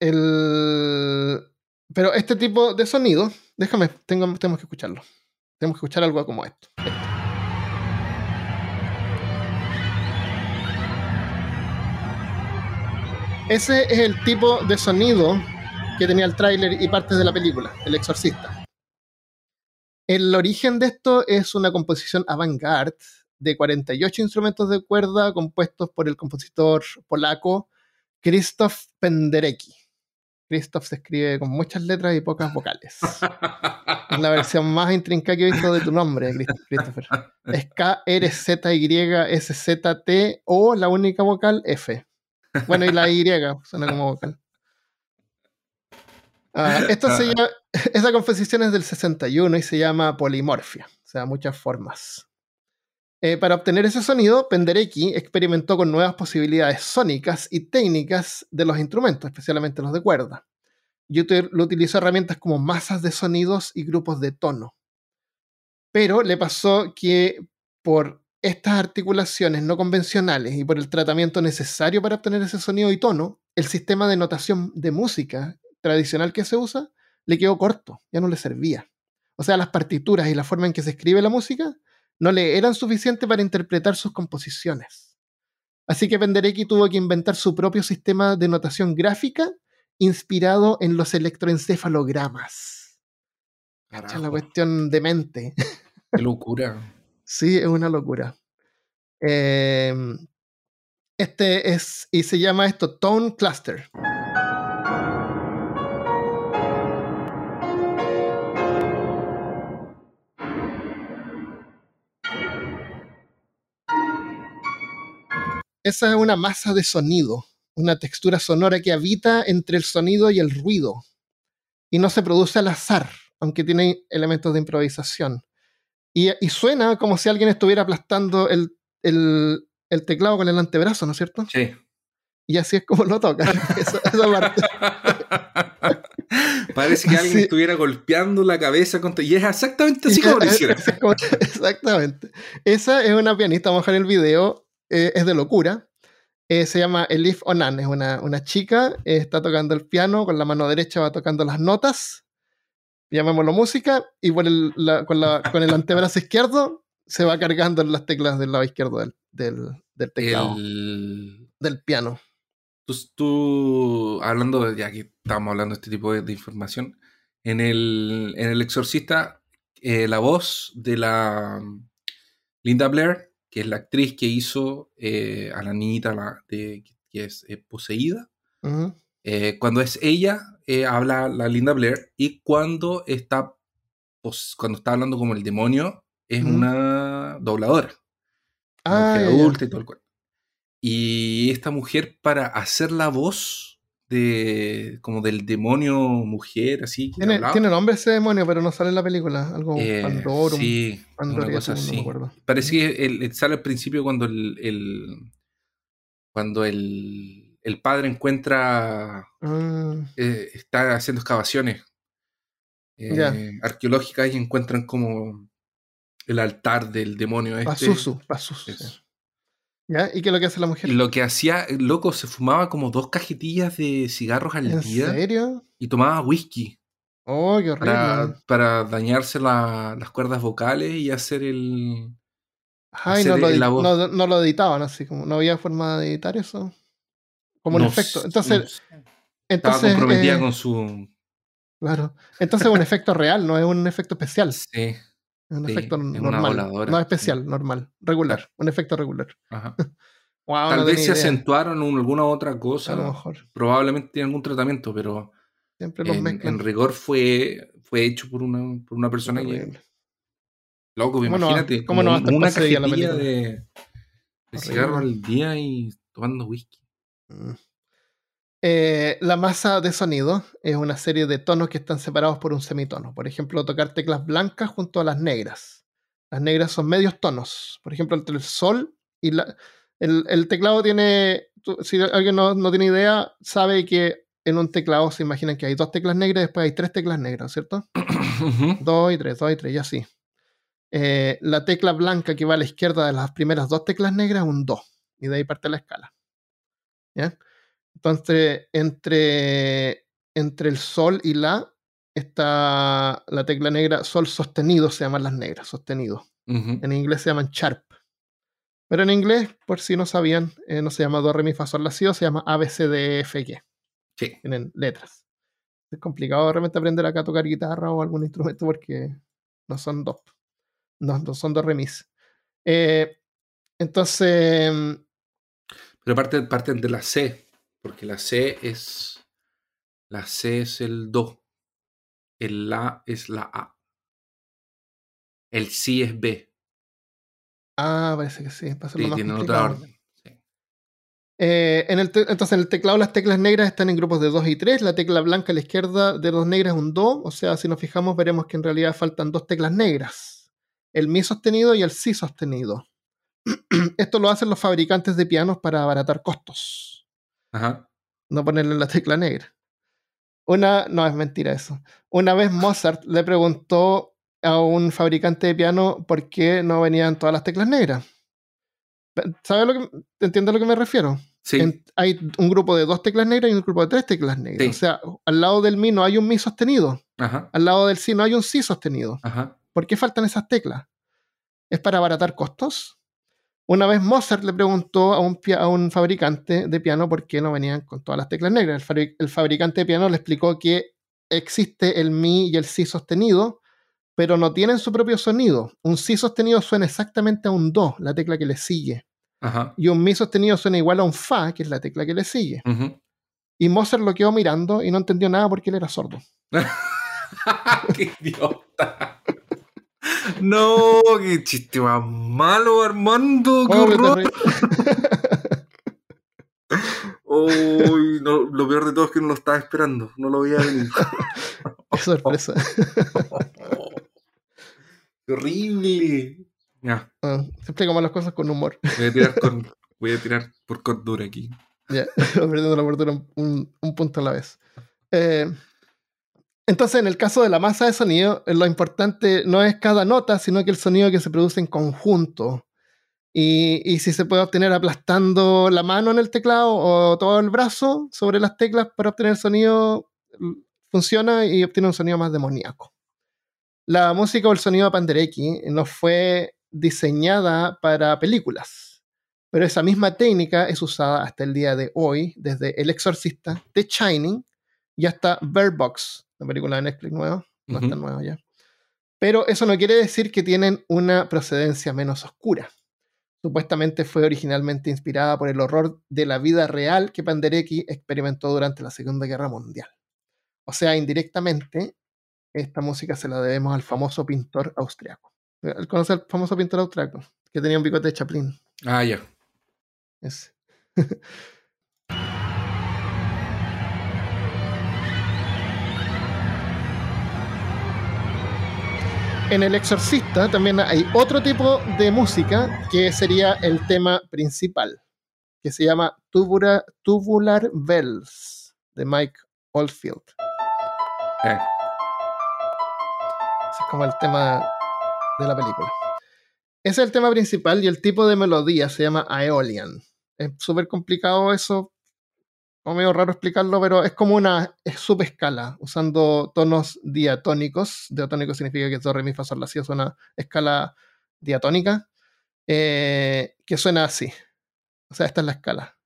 el, pero este tipo de sonido, déjame, tengo, tenemos que escucharlo. Tenemos que escuchar algo como esto. Ese es el tipo de sonido que tenía el tráiler y partes de la película, El Exorcista. El origen de esto es una composición avant-garde de 48 instrumentos de cuerda compuestos por el compositor polaco Krzysztof Penderecki. Krzysztof se escribe con muchas letras y pocas vocales. *laughs* es la versión más intrincada que he visto de tu nombre, Christopher. Es K-R-Z-Y-S-Z-T o la única vocal F. Bueno, y la Y suena como vocal. Ah, se llama, esa composición es del 61 y se llama polimorfia, o sea, muchas formas. Eh, para obtener ese sonido, Penderecki experimentó con nuevas posibilidades sónicas y técnicas de los instrumentos, especialmente los de cuerda. YouTube lo utilizó herramientas como masas de sonidos y grupos de tono. Pero le pasó que por estas articulaciones no convencionales y por el tratamiento necesario para obtener ese sonido y tono, el sistema de notación de música tradicional que se usa le quedó corto, ya no le servía. O sea, las partituras y la forma en que se escribe la música no le eran suficientes para interpretar sus composiciones. Así que Penderecki tuvo que inventar su propio sistema de notación gráfica inspirado en los electroencefalogramas. Es la cuestión de mente. Qué locura. Sí, es una locura. Em, este es, y se llama esto Tone Cluster. Esa es una masa de sonido, una textura sonora que habita entre el sonido y el ruido. Y no se produce al azar, aunque tiene elementos de improvisación. Y, suena como si alguien estuviera aplastando el, teclado con el antebrazo, ¿no es cierto? Sí. Y así es como lo toca. *laughs* *laughs* *laughs* Parece que alguien estuviera golpeando la cabeza contra... Y es exactamente así como lo hicieron. Exactamente. Esa es una pianista, vamos a dejar el video. Eh, es de locura. Eh, se llama Elif Onan, es una, una chica, eh, está tocando el piano, con la mano derecha va tocando las notas, llamémoslo música, y con, el, con, el antebrazo izquierdo se va cargando en las teclas del lado izquierdo del, del, teclado, del piano. Tú, tú, hablando, ya que estamos hablando de este tipo de, información, en el, en el Exorcista, la voz de la Linda Blair que es la actriz que hizo eh, a la niñita la, de, que es eh, poseída. Eh, cuando es ella, habla la Linda Blair, y cuando está, cuando está hablando como el demonio, es una dobladora. Ah, adulta y todo el cuerpo. Y esta mujer, para hacer la voz, de como del demonio mujer, así. Tiene, tiene nombre ese demonio, pero no sale en la película. Algo eh, Pandorum. Sí, una cosa así. Parece que el, sale al principio cuando el, el cuando el, el, padre encuentra ah. eh, está haciendo excavaciones eh, arqueológicas y encuentran como el altar del demonio este. Pasusu, Pasusu. ¿Ya? ¿Y qué es lo que hace la mujer? Lo que hacía, loco, se fumaba como dos cajetillas de cigarros al día. ¿En serio? Y tomaba whisky. Oh, qué horrible. Para, dañarse las cuerdas vocales y hacer el. Ay, no, lo, no, lo editaban así, como no había forma de editar eso. Como un efecto. Entonces. entonces estaba comprometida eh, con su. Claro. Entonces es un efecto real, no es un efecto especial. Sí. Un efecto normal. No especial, normal, regular. Un efecto regular. *laughs* Tal vez se acentuaron en alguna otra cosa. A lo mejor. Probablemente tienen algún tratamiento, pero Siempre los en, en, rigor fue, fue hecho por una, por una persona que... Loco, imagínate, como una cajetilla de, de cigarro al día y tomando whisky. Mm. Eh, la masa de sonido es una serie de tonos que están separados por un semitono. Por ejemplo, tocar teclas blancas junto a las negras. Las negras son medios tonos. Por ejemplo, entre el sol y la... El, teclado tiene... Si alguien no, no, tiene idea, sabe que en un teclado se imaginan que hay dos teclas negras y después hay tres teclas negras, ¿cierto? *clears throat* dos y tres, dos y tres, y así. Eh, la tecla blanca que va a la izquierda de las primeras dos teclas negras es un do. Y de ahí parte la escala. ¿Ya? Entonces, entre, entre el sol y la está la tecla negra, sol sostenido se llaman las negras, sostenido. En inglés se llaman sharp. Pero en inglés, por si no sabían, eh, no se llama do, re, mi, fa, sol, la, si, se llama A, B, C, D, F, G. Sí. Tienen letras. Es complicado realmente aprender acá a tocar guitarra o algún instrumento porque no son dos. No, no son dos remis. Eh, entonces. Pero aparte parten de la C, porque la C es. La C es el Do. El La es la A. El Si es B. Ah, parece que sí. Pasa sí, tiene otra orden. Eh, en el entonces, en el teclado las teclas negras están en grupos de 2 y 3. La tecla blanca a la izquierda de dos negras es un Do. O sea, si nos fijamos, veremos que en realidad faltan dos teclas negras: el Mi sostenido y el Si sostenido. *clears throat* Esto lo hacen los fabricantes de pianos para abaratar costos. Ajá. No ponerle la tecla negra. Una, no es mentira eso. Una vez Mozart le preguntó a un fabricante de piano por qué no venían todas las teclas negras. ¿Sabes lo que entiendes a lo que me refiero? Sí. hay un grupo de dos teclas negras y un grupo de tres teclas negras. O sea, al lado del mi no hay un mi sostenido. Ajá. Al lado del si no hay un si sostenido. Ajá. ¿Por qué faltan esas teclas? ¿Es para abaratar costos? Una vez Mozart le preguntó a un, a un fabricante de piano por qué no venían con todas las teclas negras. El, fabricante de piano le explicó que existe el mi y el si sostenido, pero no tienen su propio sonido. Un si sostenido suena exactamente a un do, la tecla que le sigue. Y un mi sostenido suena igual a un fa, que es la tecla que le sigue. Y Mozart lo quedó mirando y no entendió nada porque él era sordo. *laughs* ¡Qué idiota! No, qué chiste más malo, Armando. ¡Qué horror! Uy, no, lo peor de todo es que no lo estaba esperando. No lo veía venir. *laughs* Qué sorpresa. ¡Qué horrible! Ya. Ah, siempre como las cosas con humor. Voy a tirar, con, voy a tirar por cordura aquí. Ya, *laughs* perdiendo la cordura un, un, punto a la vez. Eh, entonces, en el caso de la masa de sonido, lo importante no es cada nota, sino que el sonido que se produce en conjunto. Y, si se puede obtener aplastando la mano en el teclado o todo el brazo sobre las teclas para obtener sonido, funciona y obtiene un sonido más demoníaco. La música o el sonido de Panderecki no fue diseñada para películas. Pero esa misma técnica es usada hasta el día de hoy, desde El Exorcista, The Shining y hasta Bird Box, la película de Netflix nueva, no está nueva ya. Pero eso no quiere decir que tienen una procedencia menos oscura. Supuestamente fue originalmente inspirada por el horror de la vida real que Panderecki experimentó durante la Segunda Guerra Mundial. O sea, indirectamente, esta música se la debemos al famoso pintor austriaco. ¿Conoce al famoso pintor austriaco? Que tenía un bigote de Chaplin. Ah, ya. Ese. *laughs* en El Exorcista también hay otro tipo de música que sería el tema principal, que se llama Tubular, Bells de Mike Oldfield. Eh. es como el tema de la película. Ese es el tema principal y el tipo de melodía se llama Aeolian. Es súper complicado eso, o medio raro explicarlo, pero es como una subescala, usando tonos diatónicos. Diatónico significa que do, re, mi, fa, sol, la, si es una escala diatónica, eh, que suena así. O sea, esta es la escala.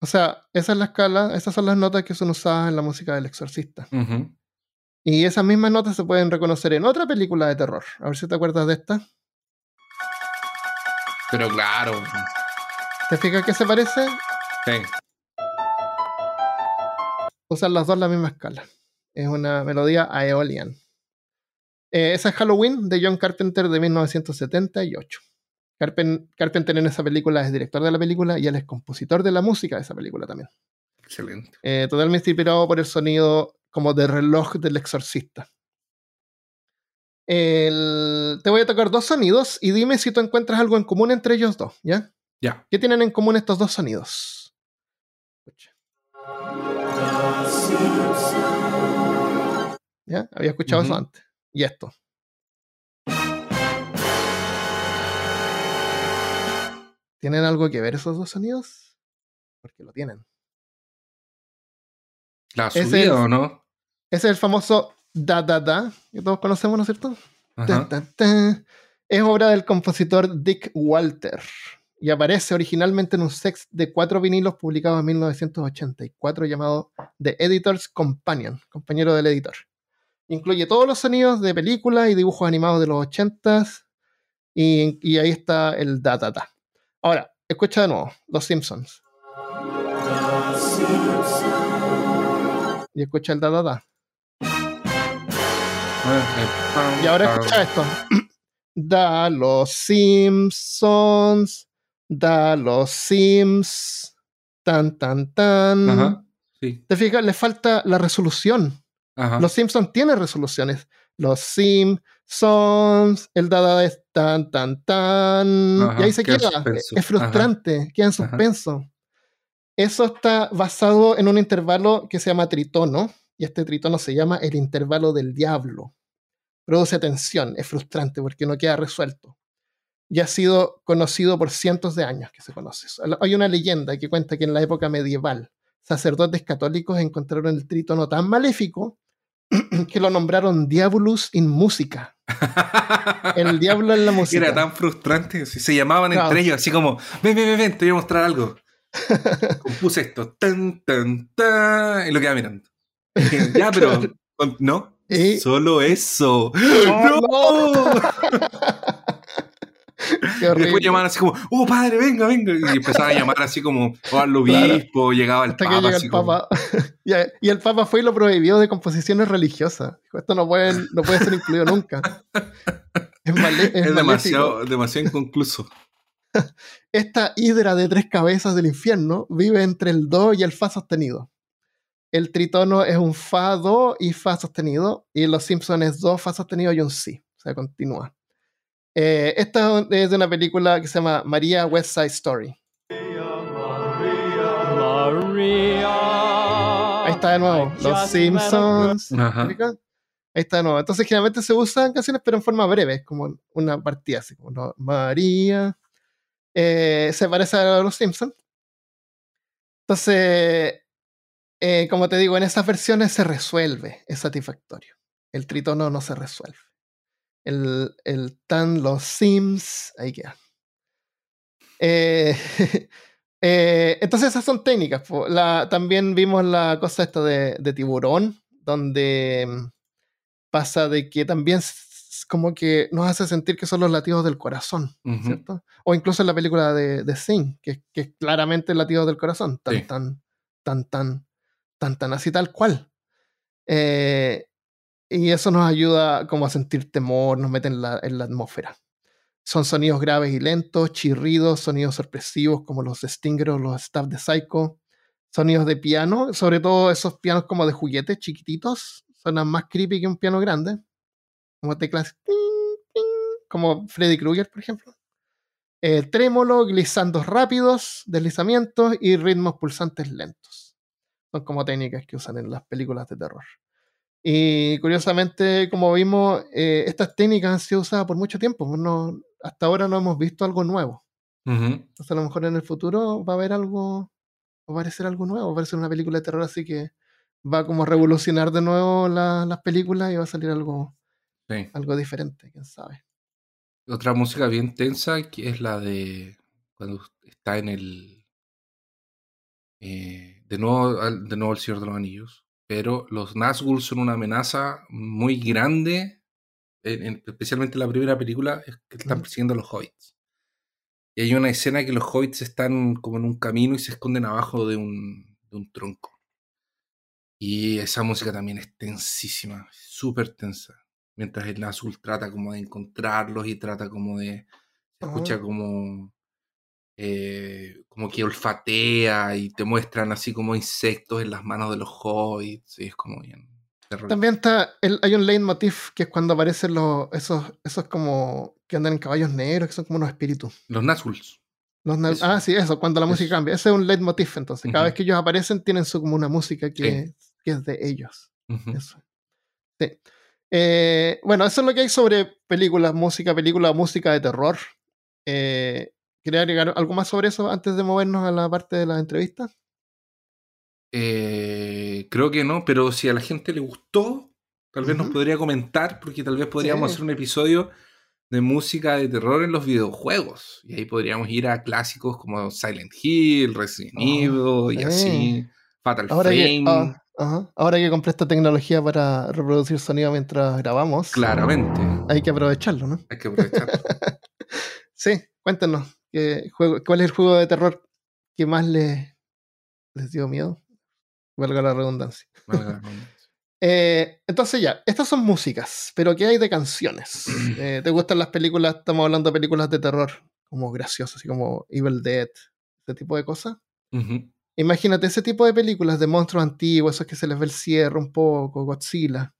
O sea, esa es la escala, esas son las notas que son usadas en la música del exorcista. Y esas mismas notas se pueden reconocer en otra película de terror. A ver si te acuerdas de esta. Pero claro. ¿Te fijas que se parece? Sí. Usan las dos la misma escala. Es una melodía Aeolian. Eh, esa es Halloween de John Carpenter de 1978. Carpenter en esa película es director de la película y él es compositor de la música de esa película también. Excelente. Eh, totalmente inspirado por el sonido como de reloj del exorcista. Te voy a tocar dos sonidos y dime si tú encuentras algo en común entre ellos dos, ¿ya? Ya. ¿Qué tienen en común estos dos sonidos? ¿Ya? Había escuchado eso antes. Y esto. ¿Tienen algo que ver esos dos sonidos? Porque lo tienen. ¿La subida o no? Ese es el famoso da da da, que todos conocemos, ¿no es cierto? Es obra del compositor Dick Walter y aparece originalmente en un sex de cuatro vinilos publicado en 1984 llamado The Editor's Companion, compañero del editor. Incluye todos los sonidos de películas y dibujos animados de los 80s y, y ahí está el da da da. Ahora, escucha de nuevo, Los Simpsons. Y escucha el da da da. Y ahora escucha esto. *clears throat* Da los Simpsons. Da los Sims. Tan, tan, tan. ¿Te fijas? Le falta la resolución. Los Simpsons tienen resoluciones. Los Sims Sons, el dada es tan, tan, tan. y ahí se queda. Es frustrante, queda en suspenso. Eso está basado en un intervalo que se llama tritono, y este tritono se llama el intervalo del diablo. Produce tensión, es frustrante porque no queda resuelto. Y ha sido conocido por cientos de años que se conoce. Hay una leyenda que cuenta que en la época medieval, sacerdotes católicos encontraron el trítono tan maléfico *clears throat* que lo nombraron Diabolus in Música. El diablo en la *laughs* música. Era tan frustrante. Se llamaban entre ellos, así como: Ven, ven, ven, te voy a mostrar algo. *laughs* Compuse esto. Tan, tan, tan. Y lo quedaba mirando. Ya, pero. *laughs* No. Solo eso. ¡No! *laughs* y después llamaban así como, oh padre, venga, venga. Y empezaban a llamar así como, oh, al obispo, llegaba el Hasta papa. Que llega el papa. *laughs* y el papa fue y lo prohibió de composiciones religiosas. Dijo, esto no puede, no puede ser incluido nunca. Es, es, demasiado, demasiado inconcluso. Esta hidra de tres cabezas del infierno vive entre el do y el fa sostenido. El tritono es un fa, do y fa sostenido. Y los Simpsons es do, fa sostenido y un si. O sea, continúa. Eh, esta es de una película que se llama María West Side Story. Ahí está de nuevo. Los Simpsons. Ahí está de nuevo. Entonces, generalmente se usan canciones, pero en forma breve, como una partida así, como María. Eh, se parece a los Simpsons. Entonces, eh, como te digo, en esas versiones se resuelve, es satisfactorio. El tritono no se resuelve el, el tan los Sims, ahí queda. Eh, *laughs* eh, entonces esas son técnicas. La, también vimos la cosa esta de, de, tiburón, donde mm, pasa de que también como que nos hace sentir que son los latidos del corazón, ¿cierto? O incluso en la película de, de Sing, que, que es claramente el latido del corazón, tan, tan, tan, tan, tan, tan, así tal cual. Eh, y eso nos ayuda como a sentir temor, nos mete en la, atmósfera. Son sonidos graves y lentos, chirridos, sonidos sorpresivos como los de Stinger o los Staff de Psycho, sonidos de piano, sobre todo esos pianos como de juguetes chiquititos, suenan más creepy que un piano grande, como teclas, como Freddy Krueger, por ejemplo. Eh, trémolo, glissandos rápidos, deslizamientos y ritmos pulsantes lentos. Son como técnicas que usan en las películas de terror. Y curiosamente, como vimos, eh, estas técnicas han sido usadas por mucho tiempo. Pues no, hasta ahora no hemos visto algo nuevo. Entonces, a lo mejor en el futuro va a haber algo, va a aparecer algo nuevo, va a aparecer una película de terror así que va como a revolucionar de nuevo las películas y va a salir algo, algo diferente, quién sabe. Otra música bien tensa que es la de cuando está en el. Eh, de, nuevo, de nuevo El Señor de los Anillos pero los Nazgûl son una amenaza muy grande, especialmente en la primera película, que están persiguiendo a los hobbits. Y hay una escena que los hobbits están como en un camino y se esconden abajo de un, de un tronco. Y esa música también es tensísima, súper tensa. Mientras el Nazgûl trata como de encontrarlos y trata como de... Se escucha como eh, como que olfatea y te muestran así como insectos en las manos de los hobbits y es como bien También está, el, hay un leitmotiv que es cuando aparecen los, esos, esos como que andan en caballos negros, que son como unos espíritus. Los Nazguls. Los ah, sí, eso, cuando la música cambia. Ese es un leitmotiv, entonces. Cada vez que ellos aparecen, tienen su, como una música que, que es de ellos. Eso. Sí. Eh, bueno, eso es lo que hay sobre películas, música, película, música de terror. Eh, ¿Quieres agregar algo más sobre eso antes de movernos a la parte de la entrevista? Eh, creo que no, pero si a la gente le gustó, tal vez nos podría comentar, porque tal vez podríamos hacer un episodio de música de terror en los videojuegos. Y ahí podríamos ir a clásicos como Silent Hill, Resident oh, Evil y así. Fatal Ahora Frame. Ah, Ahora que compré esta tecnología para reproducir sonido mientras grabamos. Claramente. Hay que aprovecharlo, ¿no? Hay que aprovecharlo. *laughs* sí, cuéntenos juego, ¿Cuál es el juego de terror que más les, les dio miedo? Valga la redundancia. *laughs* Eh, entonces ya, estas son músicas, pero ¿qué hay de canciones? *clears throat* Eh, ¿Te gustan las películas? Estamos hablando de películas de terror, como graciosas, así como Evil Dead, ese tipo de cosas. Imagínate ese tipo de películas de monstruos antiguos, esos que se les ve el cierre un poco, Godzilla.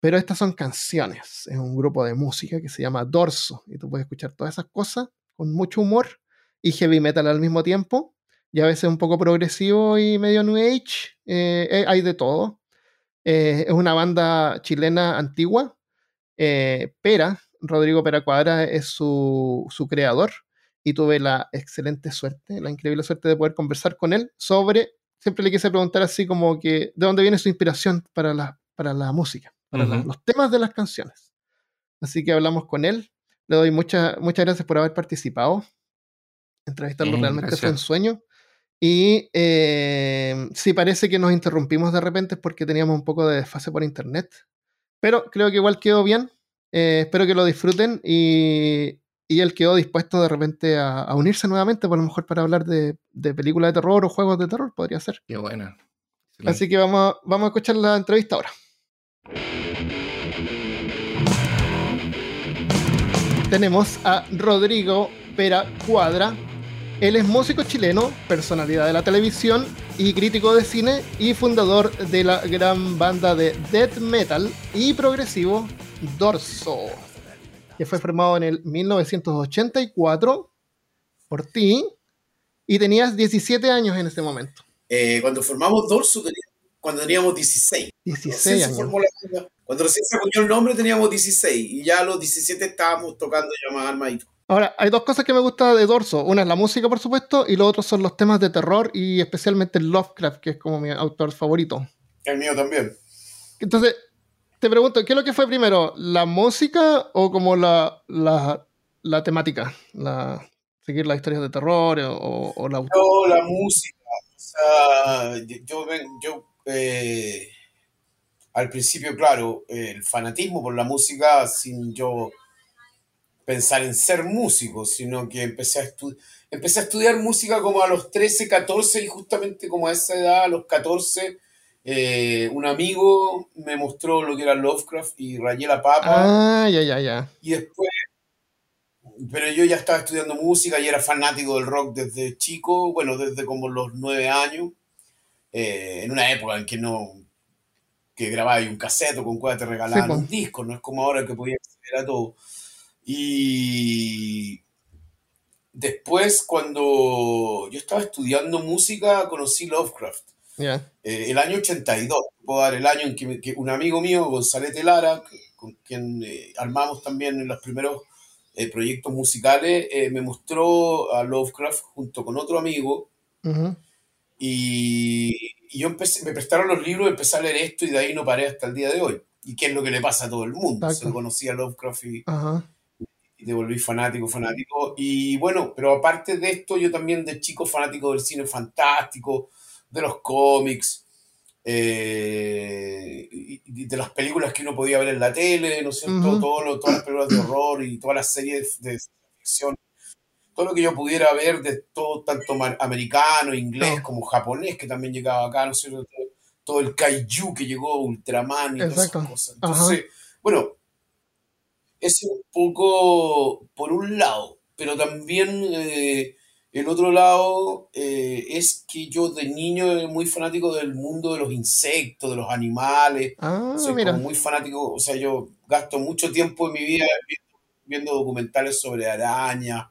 Pero estas son canciones, es un grupo de música que se llama Dorso, y tú puedes escuchar todas esas cosas con mucho humor y heavy metal al mismo tiempo, y a veces un poco progresivo y medio new age, eh, eh, hay de todo. Eh, es una banda chilena antigua. Pera, Rodrigo Pera Cuadra es su, su, creador y tuve la excelente suerte, la increíble suerte de poder conversar con él sobre, siempre le quise preguntar así como que, ¿de dónde viene su inspiración para la, para la música, para los temas de las canciones? Así que hablamos con él le doy muchas muchas gracias por haber participado. Entrevistarlo realmente fue un sueño. Y eh, sí, parece que nos interrumpimos de repente porque teníamos un poco de desfase por internet. Pero creo que igual quedó bien. Eh, espero que lo disfruten y, y, él quedó dispuesto de repente a, unirse nuevamente, por lo mejor para hablar de, de, películas de terror o juegos de terror, podría ser. Qué buena. Así que vamos, vamos a escuchar la entrevista ahora. Tenemos a Rodrigo Pera Cuadra. Él es músico chileno, personalidad de la televisión y crítico de cine y fundador de la gran banda de death metal y progresivo Dorso, que fue formado en el 1984 por ti y tenías 17 años en ese momento. Eh, cuando formamos Dorso, cuando teníamos 16. 16 años. Cuando recién se acuñó el nombre teníamos 16 y ya a los 17 estábamos tocando ya más armaditos. Ahora, hay dos cosas que me gustan de Dorso. Una es la música, por supuesto, y lo otro son los temas de terror y especialmente Lovecraft, que es como mi autor favorito. El mío también. Entonces, te pregunto, ¿qué es lo que fue primero? ¿La música o como la, la, temática? La, ¿Seguir las historias de terror o, la... No, la música. O sea, yo, yo eh, al principio, claro, el fanatismo por la música sin yo pensar en ser músico, sino que empecé a, empecé a estudiar música como a los 13, 14 y justamente como a esa edad, a los 14, eh, un amigo me mostró lo que era Lovecraft y rayé la papa. Ah, ya, ya, ya. Y después, pero yo ya estaba estudiando música y era fanático del rock desde chico, bueno, desde como los 9 años, eh, en una época en que no, que grababa un cassette o con cuál te regalaban un disco, no es como ahora que podía acceder a todo. Y después, cuando yo estaba estudiando música, conocí Lovecraft. Eh, el año 82, puedo dar el año en que, un amigo mío, González Lara, con quien eh, armamos también en los primeros eh, proyectos musicales, me mostró a Lovecraft junto con otro amigo. Y y yo empecé, me prestaron los libros, empecé a leer esto y de ahí no paré hasta el día de hoy. ¿Y qué es lo que le pasa a todo el mundo? Se conocía Lovecraft y, y te volví fanático, fanático. Y bueno, pero aparte de esto, yo también de chico fanático del cine fantástico, de los cómics. eh, y, de las películas que uno podía ver en la tele, ¿no es cierto? Todo todas las películas de horror y todas las series de, ficción. Todo lo que yo pudiera ver de todo, tanto americano, inglés como japonés, que también llegaba acá, ¿no es cierto? Todo, el kaiju que llegó, Ultraman y todas esas cosas. Entonces, bueno, es un poco por un lado, pero también eh, el otro lado eh, es que yo de niño era muy fanático del mundo de los insectos, de los animales. Ah, Soy muy fanático, o sea, yo gasto mucho tiempo en mi vida viendo, documentales sobre arañas,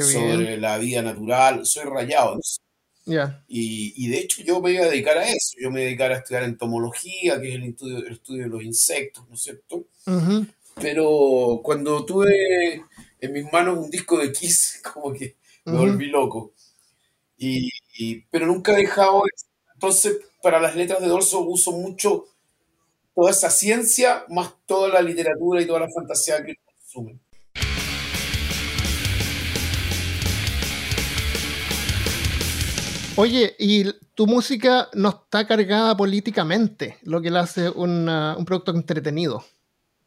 sobre la vida natural. Soy rayado. Y, y, de hecho yo me iba a dedicar a eso. Yo me iba a dedicar a estudiar entomología, que es el estudio, el estudio de los insectos, ¿no es cierto? Pero cuando tuve en mis manos un disco de Kiss, *laughs* como que me volví loco. Y, pero nunca he dejado Entonces, para las letras de dorso uso mucho toda esa ciencia, más toda la literatura y toda la fantasía que consumen. Oye, y tu música no está cargada políticamente, lo que le hace un producto entretenido.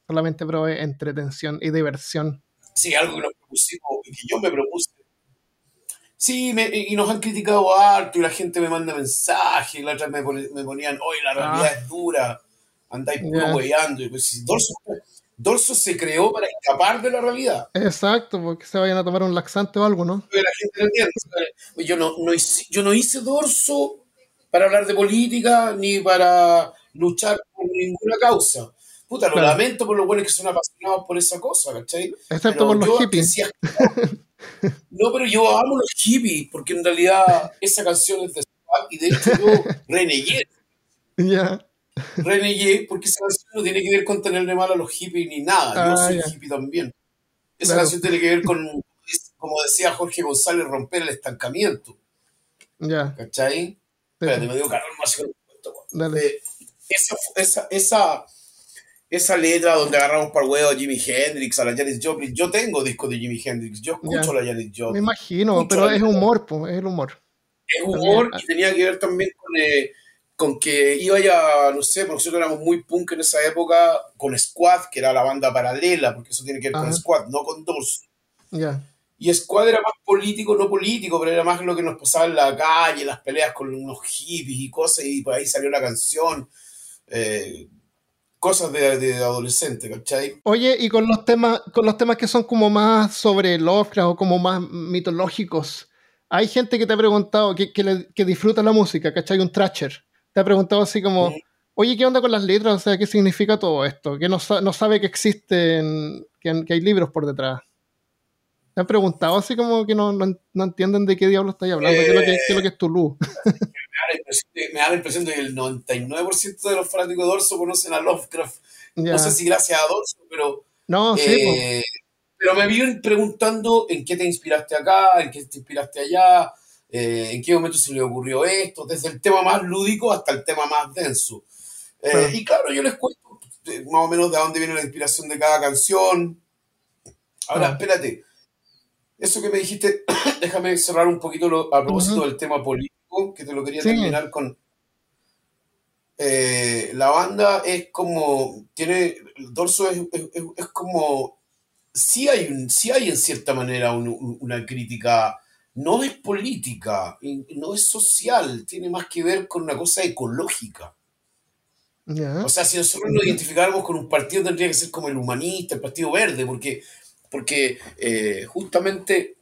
Solamente provee entretención y diversión. Sí, algo que nos propusimos y que yo me propuse Sí, y nos han criticado harto y la gente me manda mensajes, y la otra me, me ponían, oye, la realidad ah. es dura, andáis puro Y pues, Dorso, Dorso, se creó para escapar de la realidad. Exacto, porque se vayan a tomar un laxante o algo, ¿no? la gente no. Yo no, no hice, yo no hice Dorso para hablar de política ni para luchar por ninguna causa. Puta, lo lamento por los buenos que son apasionados por esa cosa, ¿cachai? Excepto por los hippies. No, pero yo amo los hippies, porque en realidad esa canción es de y de hecho yo *laughs* renegué. Ya. Renegué porque esa canción no tiene que ver con tenerle mal a los hippies ni nada. yo ah, soy hippie también. Esa canción tiene que ver con, como decía Jorge González, romper el estancamiento. Ya. ¿Cachai? Espérate, me dio calor más. Dale. Eh, esa, esa, esa esa letra donde agarramos para huevo a Jimi Hendrix, a la Janis Joplin. Yo tengo discos de Jimi Hendrix, yo escucho a la Janis Joplin. Me imagino, pero es humor, pues, es el humor. Es humor y tenía que ver también con, eh, con que iba ya, no sé, porque nosotros éramos muy punk en esa época, con Squad, que era la banda paralela, porque eso tiene que ver con Squad, no con dos. Ya. Y Squad era más político, no político, pero era más lo que nos pasaba en la calle, las peleas con unos hippies y cosas, y por ahí salió la canción. Eh, cosas de, de, adolescente, ¿cachai? Oye, y con los temas, con los temas que son como más sobre Lovecraft o como más mitológicos, hay gente que te ha preguntado, que, que, disfruta la música, ¿cachai? Un Thrasher. Te ha preguntado así como, oye, ¿qué onda con las letras? O sea, ¿qué significa todo esto? Que no, no sabe que existen, que, que hay libros por detrás. ¿Te han preguntado así como que no, no, entienden de qué diablo estáis hablando? ¿Qué, es lo que, es lo que es Tulu? *laughs* me da la impresión de que el 99% de los fanáticos de Dorso conocen a Lovecraft. No sé si gracias a Dorso, pero. No, sí. Eh, pero me viven preguntando en qué te inspiraste acá, en qué te inspiraste allá, eh, en qué momento se le ocurrió esto, desde el tema más lúdico hasta el tema más denso. Eh, y claro, yo les cuento más o menos de dónde viene la inspiración de cada canción. Ahora, espérate eso que me dijiste, *coughs* déjame cerrar un poquito a propósito del tema político, que te lo quería terminar con. Eh, la banda es como. Tiene. El dorso es, como. Sí hay, un, sí hay en cierta manera una crítica. No es política, no es social, tiene más que ver con una cosa ecológica. O sea, si nosotros nos identificáramos con un partido, tendría que ser como el humanista, el Partido Verde, porque porque eh, justamente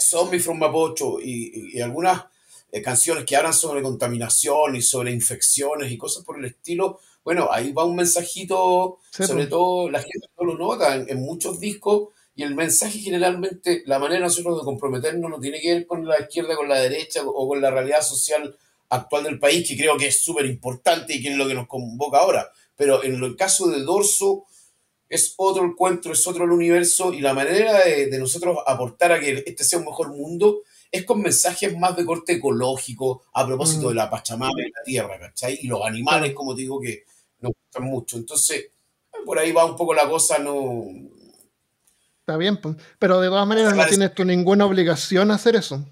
Zombie from Mapocho y, y algunas eh, canciones que hablan sobre contaminación y sobre infecciones y cosas por el estilo, bueno, ahí va un mensajito, sobre todo la gente no lo nota en, muchos discos, y el mensaje generalmente, la manera nosotros de comprometernos no tiene que ver con la izquierda, con la derecha o con la realidad social actual del país, que creo que es súper importante y que es lo que nos convoca ahora. Pero en el caso de Dorso, es otro encuentro, es otro el universo y la manera de, nosotros aportar a que este sea un mejor mundo es con mensajes más de corte ecológico a propósito mm. de la Pachamama y la tierra, ¿cachai? Y los animales, como te digo, que nos gustan mucho. Entonces, por ahí va un poco la cosa, no... Está bien, pero de todas maneras no tienes tú ninguna obligación a hacer eso.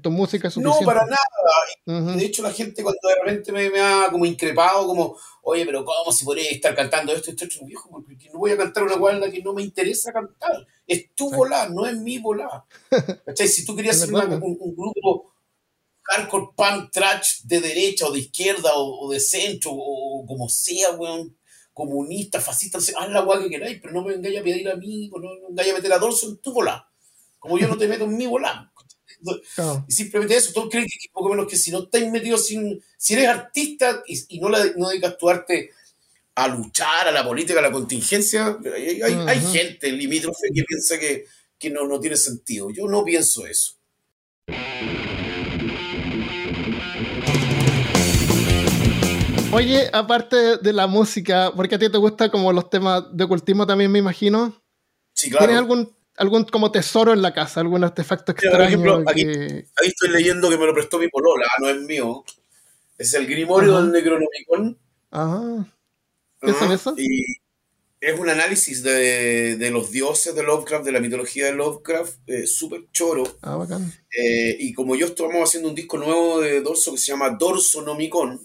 tu música es suficiente. No, para nada. De hecho, la gente cuando de repente me, ha como increpado, como, oye, pero ¿cómo si podría estar cantando esto, esto, esto, viejo? Porque no voy a cantar una guarda que no me interesa cantar. Es tu volar, no es mi volar. *laughs* Si tú querías hacer un, grupo hardcore punk trash de derecha o de izquierda o, de centro o, como sea, weón, comunista, fascista, haz la guay que queráis, pero no me vengáis a pedir a mí, no me vengáis a meter a Dorso en tu volar. Como yo no te meto en mi volar. Y simplemente eso, todos creen que poco menos que si no estáis metidos, sin, si eres artista y, no, la, no dedicas tu arte a luchar, a la política, a la contingencia, hay, hay, gente limítrofe que piensa que, que no, no tiene sentido. Yo no pienso eso. Oye, aparte de la música, porque a ti te gusta como los temas de ocultismo también, me imagino. Sí, claro. ¿Tienes algún algún como tesoro en la casa, algún artefacto extraño. por ejemplo, aquí, ahí estoy leyendo que me lo prestó mi polola, no es mío. Es el Grimorio del Necronomicon. Ajá. ¿Qué es eso? Y es un análisis de, de, los dioses de Lovecraft, de la mitología de Lovecraft, eh, súper choro. Ah, bacán. Eh, y como yo estamos haciendo un disco nuevo de Dorso que se llama Dorsonomicon,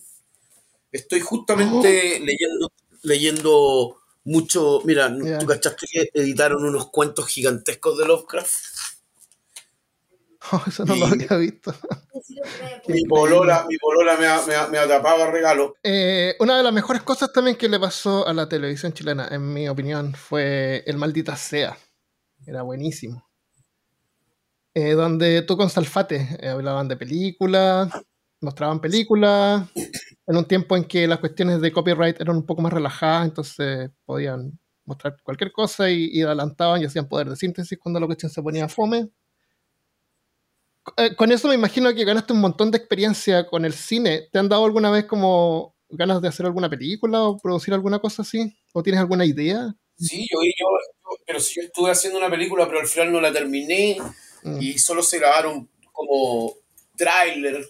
estoy justamente oh. leyendo, leyendo mucho. Mira, ¿tú cachaste que editaron unos cuentos gigantescos de Lovecraft? Oh, *laughs* eso no lo había visto. mi polola, mi polola me, ha, me, me regalo. Eh, una de las mejores cosas también que le pasó a la televisión chilena, en mi opinión, fue El Maldita Sea. Era buenísimo. Eh, donde tú con Salfate eh, hablaban de películas, mostraban películas, en un tiempo en que las cuestiones de copyright eran un poco más relajadas, entonces podían mostrar cualquier cosa y, adelantaban y hacían poder de síntesis cuando la cuestión se ponía fome. Eh, con eso me imagino que ganaste un montón de experiencia con el cine. ¿Te han dado alguna vez como ganas de hacer alguna película o producir alguna cosa así? ¿O tienes alguna idea? Sí, yo, yo, pero si yo estuve haciendo una película, pero al final no la terminé mm. y solo se grabaron como tráiler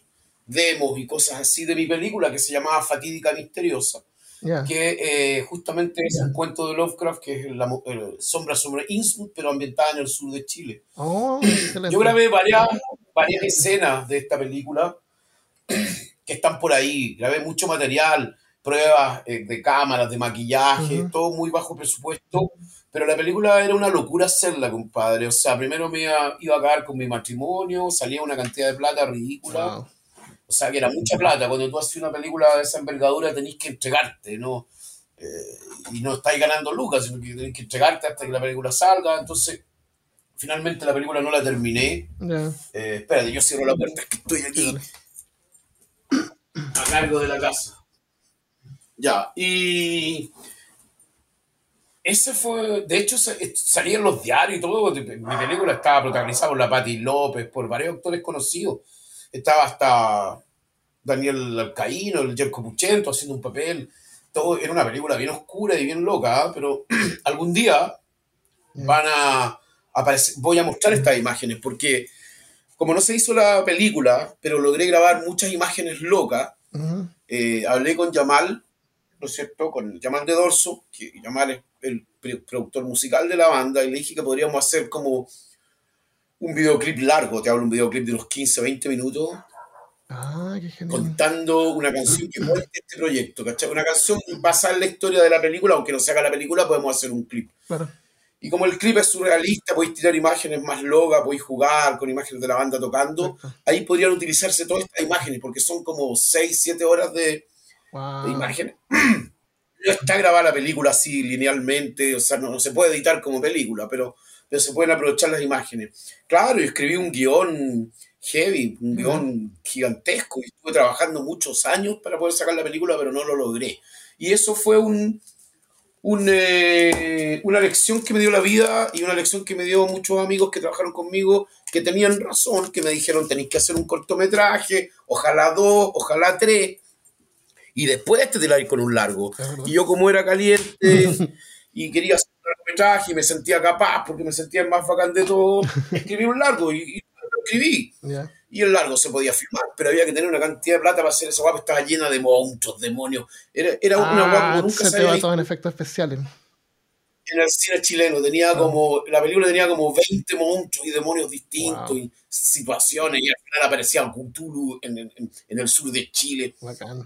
demos y cosas así de mi película que se llamaba Fatídica Misteriosa, que eh, justamente es un cuento de Lovecraft que es la, Sombra sobre Innsmouth, pero ambientada en el sur de Chile. Oh, Yo grabé varias, varias escenas de esta película que están por ahí, grabé mucho material, pruebas eh, de cámaras, de maquillaje, todo muy bajo presupuesto, pero la película era una locura hacerla, compadre. O sea, primero me iba, iba a acabar con mi matrimonio, salía una cantidad de plata ridícula. O sea, que era mucha plata. Cuando tú haces una película de esa envergadura tenés que entregarte, ¿no? Eh, y no estáis ganando lucas, sino que tenés que entregarte hasta que la película salga. Entonces, finalmente la película no la terminé. Eh, espérate, yo cierro la puerta, es que estoy aquí a cargo de la casa. Ya, y ese fue, de hecho, salía en los diarios y todo. Mi película estaba protagonizada por la Patti López, por varios actores conocidos estaba hasta Daniel Alcaíno, el Jerko Puchento haciendo un papel. Todo era una película bien oscura y bien loca, pero *clears throat* algún día van a aparecer. Voy a mostrar estas imágenes porque, como no se hizo la película, pero logré grabar muchas imágenes locas, eh, hablé con Yamal, ¿no es cierto? Con Yamal de Dorso, que Yamal es el productor musical de la banda, y le dije que podríamos hacer como un videoclip largo, te hablo un videoclip de unos 15, 20 minutos. Ah, qué genial. Contando una canción que muestra este proyecto, ¿cachai? Una canción basada en la historia de la película, aunque no se haga la película, podemos hacer un clip. Claro. Y como el clip es surrealista, podéis tirar imágenes más locas, podéis jugar con imágenes de la banda tocando. Ahí podrían utilizarse todas estas imágenes, porque son como 6, 7 horas de, imágenes. *clears throat* No está grabada la película así linealmente, o sea, no se puede editar como película, pero pero se pueden aprovechar las imágenes. Claro, yo escribí un guion heavy, un guion gigantesco, y estuve trabajando muchos años para poder sacar la película, pero no lo logré. Y eso fue un, eh, una lección que me dio la vida y una lección que me dio muchos amigos que trabajaron conmigo, que tenían razón, que me dijeron, tenéis que hacer un cortometraje, ojalá dos, ojalá tres, y después te ir con un largo. Y yo como era caliente *laughs* y quería hacer y me sentía capaz porque me sentía el más bacán de todo, *laughs* escribí un largo y, lo escribí. Y el largo se podía filmar, pero había que tener una cantidad de plata para hacer esa guapa, estaba llena de monstruos, demonios. Era, era una guapa nunca se, te va todo en efectos especiales. En el cine chileno. Tenía ah. como, la película tenía como 20 monstruos y demonios distintos y situaciones y al final aparecía Cthulhu en, en, en, el sur de Chile.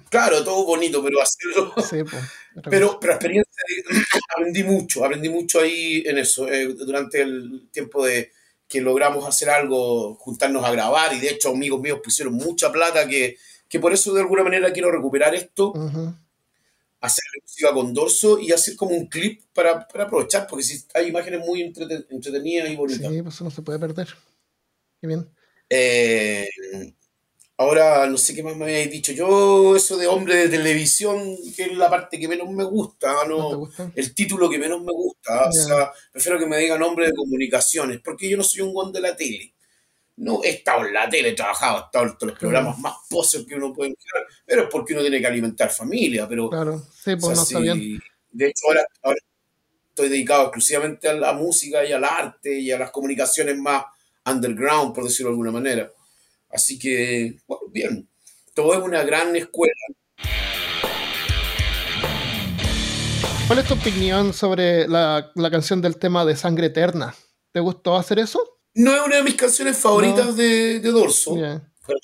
Claro, todo bonito, pero hacerlo... *laughs* pero, pero experiencia, *clears throat* aprendí mucho, aprendí mucho ahí en eso, eh, durante el tiempo de que logramos hacer algo, juntarnos a grabar y de hecho amigos míos pusieron mucha plata que, que por eso de alguna manera quiero recuperar esto hacer música con dorso y hacer como un clip para, para aprovechar, porque si hay imágenes muy entretenidas y bonitas. Sí, pues eso no se puede perder. Qué bien. Eh, ahora, no sé qué más me habéis dicho. Yo, eso de hombre de televisión, que es la parte que menos me gusta, ¿no? El título que menos me gusta. O sea, prefiero que me digan hombre de comunicaciones, porque yo no soy un guan de la tele. No, he estado en la tele, he trabajado, he estado en todos los programas más poses que uno puede crear, pero es porque uno tiene que alimentar familia. Pero, claro, sí, pues no está bien. De hecho, ahora, estoy dedicado exclusivamente a la música y al arte y a las comunicaciones más underground, por decirlo de alguna manera. Así que, bueno, bien, todo es una gran escuela. ¿Cuál es tu opinión sobre la, la canción del tema de Sangre Eterna? ¿Te gustó hacer eso? No es una de mis canciones favoritas de, de, Dorso. Pero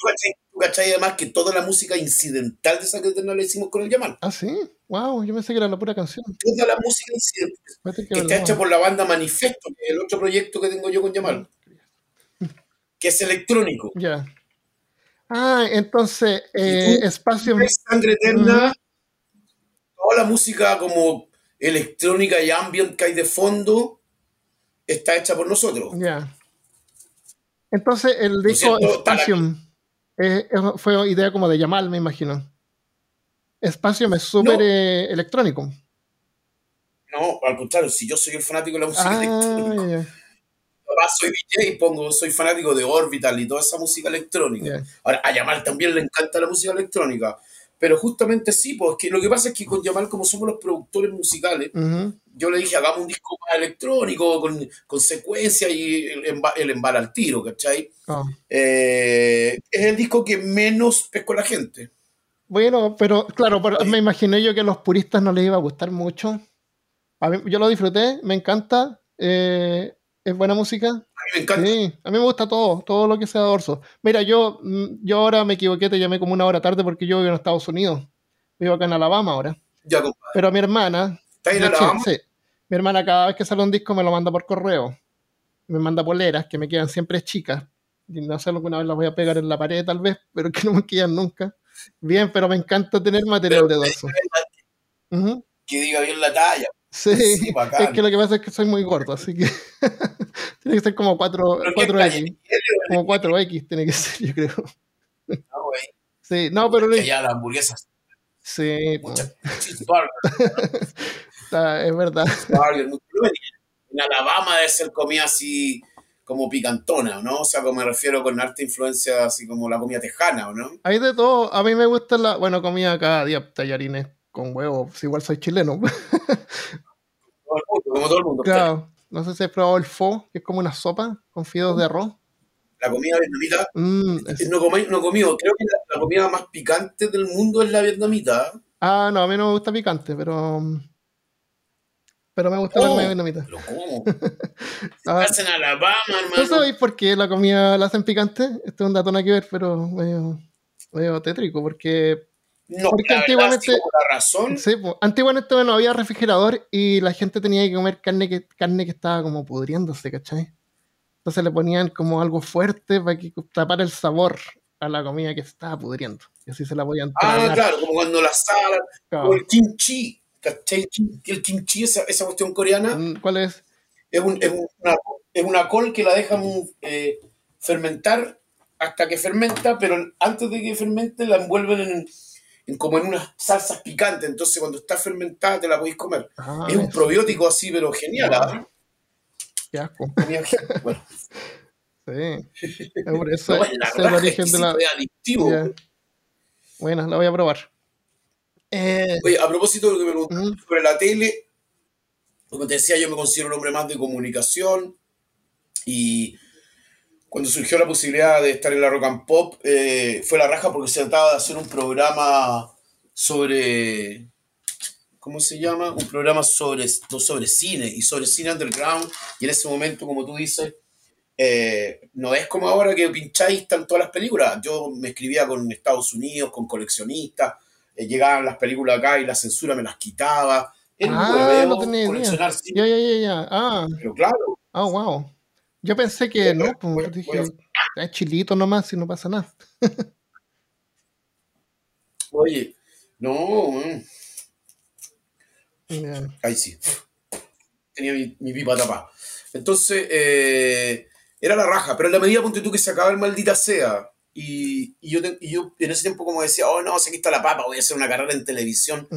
tú cachai, además que toda la música incidental de Sangre Eterna la hicimos con el Yamal. Ah, sí. Wow, yo pensé que era la pura canción. Toda la música incidental. Que, está hecha por la banda Manifesto, que es el otro proyecto que tengo yo con Yamal. *laughs* Que es electrónico. Ya. Ah, entonces, eh, Espacio. Sangre Eterna. Toda la música como electrónica y ambient que hay de fondo está hecha por nosotros. Ya. Entonces, el disco Spatium fue idea como de Yamal, me imagino. Spatium es súper eh, electrónico. No, al contrario, si yo soy el fanático de la música ah, electrónica. Soy DJ y pongo, soy fanático de Orbital y toda esa música electrónica. Ahora, a Yamal también le encanta la música electrónica. Pero justamente sí, porque lo que pasa es que con Yamal, como somos los productores musicales, yo le dije, hagamos un disco más electrónico, con, con secuencia y el, el embal al tiro, ¿cachai? Ah. Eh, es el disco que menos pesco la gente. Bueno, pero claro, me imaginé yo que a los puristas no les iba a gustar mucho. A mí, yo lo disfruté, me encanta. Eh, es buena música. A mí me encanta. Sí, a mí me gusta todo, todo lo que sea dorso. Mira, yo, mm, yo ahora me equivoqué, te llamé como una hora tarde porque yo vivo en Estados Unidos. Vivo acá en Alabama ahora. Ya, compadre. Pero mi hermana. ¿Está en Alabama? Sí. Mi hermana cada vez que sale un disco me lo manda por correo. Me manda poleras que me quedan siempre chicas. Y no sé, alguna vez las voy a pegar en la pared tal vez, *laughs* pero que no me quedan nunca. Bien, pero me encanta tener material de dorso. Que diga bien la talla. Sí, es que lo que pasa es que soy muy gordo, así que *laughs* tiene que ser como 4, 4X. Como 4X tiene que ser, yo creo. No, güey. Sí, no, pero... Ya las hamburguesas. Sí. Muchas, *laughs* es verdad. *laughs* En Alabama debe ser comida así como picantona, ¿no? O sea, como me refiero con arte influencia así como la comida tejana, no? Hay de todo. A mí me gusta la, bueno, comida cada día, tallarines con huevos. Igual soy chileno. *laughs* como todo el mundo. Claro. No sé si has probado el pho, que es como una sopa con fideos de arroz. La comida vietnamita. Mm, no, comí, no comido. Creo que la, comida más picante del mundo es la vietnamita. Ah, no, a mí no me gusta picante, pero. Pero me gusta la comida vietnamita. ¿Pero cómo? *laughs* ah, en Alabama, hermano. ¿No sabéis por qué la comida la hacen picante? Este es un dato no que ver, pero medio, medio tétrico, porque no, Porque antiguamente, la razón. Sí, pues, antiguamente no había refrigerador y la gente tenía que comer carne que, carne que estaba como pudriéndose, ¿cachai? Entonces le ponían como algo fuerte para que tapara el sabor a la comida que se estaba pudriendo. Y así se la podían Ah, claro, como cuando la sal, o el kimchi, ¿cachai? El kimchi, esa, esa cuestión coreana. Mm, ¿Cuál es? Es, un, es, una, es una col que la dejan eh, fermentar hasta que fermenta, pero antes de que fermente la envuelven en como en unas salsas picantes, entonces cuando está fermentada te la podéis comer. Ah, es un probiótico así, pero genial. ¿ah? Qué asco. Bueno. *laughs* Sí. Es por eso no, es el origen de la. adictivo. Bueno, la voy a probar. Eh... Oye, a propósito de lo que me preguntaste sobre la tele, como te decía, yo me considero un hombre más de comunicación y cuando surgió la posibilidad de estar en la Rock and Pop, eh, fue la raja porque se trataba de hacer un programa sobre. ¿cómo se llama? Un programa sobre, sobre cine y sobre cine underground. Y en ese momento, como tú dices, eh, no es como ahora que pincháis están todas las películas. Yo me escribía con Estados Unidos, con coleccionistas, eh, llegaban las películas acá y la censura me las quitaba. ah, no tenía idea. Ya, ya, ya, ya. Ah. Pero claro. Ah, wow. Yo pensé que no, pues dije, es chilito nomás y no pasa nada. *laughs* Oye, no. Ahí sí. Tenía mi, pipa tapada. Entonces, eh, era la raja, pero en la medida, ponte tú, que se acaba el maldita sea. Y, yo, yo en ese tiempo como decía, oh no, se está la papa, voy a hacer una carrera en televisión.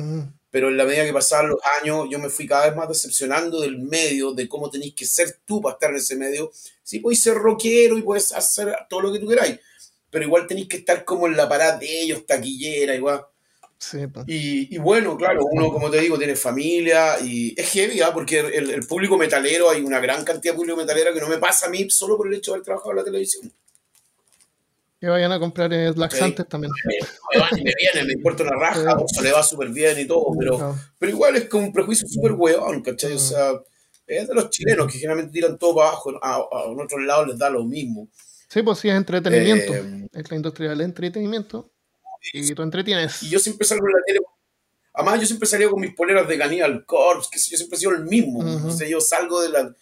Pero en la medida que pasaban los años, yo me fui cada vez más decepcionando del medio, de cómo tenéis que ser tú para estar en ese medio. Sí, podéis ser rockero y puedes hacer todo lo que tú queráis, pero igual tenéis que estar como en la parada de ellos, taquillera, igual. Y, bueno, claro, uno, como te digo, tiene familia y es heavy, ¿ah? porque el, público metalero, hay una gran cantidad de público metalero que no me pasa a mí solo por el hecho de haber trabajado en la televisión. Que vayan a comprar laxantes también. Me, me viene, me importa una raja, o se le va súper bien y todo, pero, pero igual es como un prejuicio súper huevón, ¿cachai? O sea, es de los chilenos que generalmente tiran todo para abajo, a, a otros lados les da lo mismo. Sí, pues sí, es entretenimiento. Eh, es la industria del entretenimiento y tú entretienes. Y yo siempre salgo en la tele. Además, yo siempre salgo con mis poleras de Cannibal Corpse, que yo siempre he sido el mismo. yo salgo de la.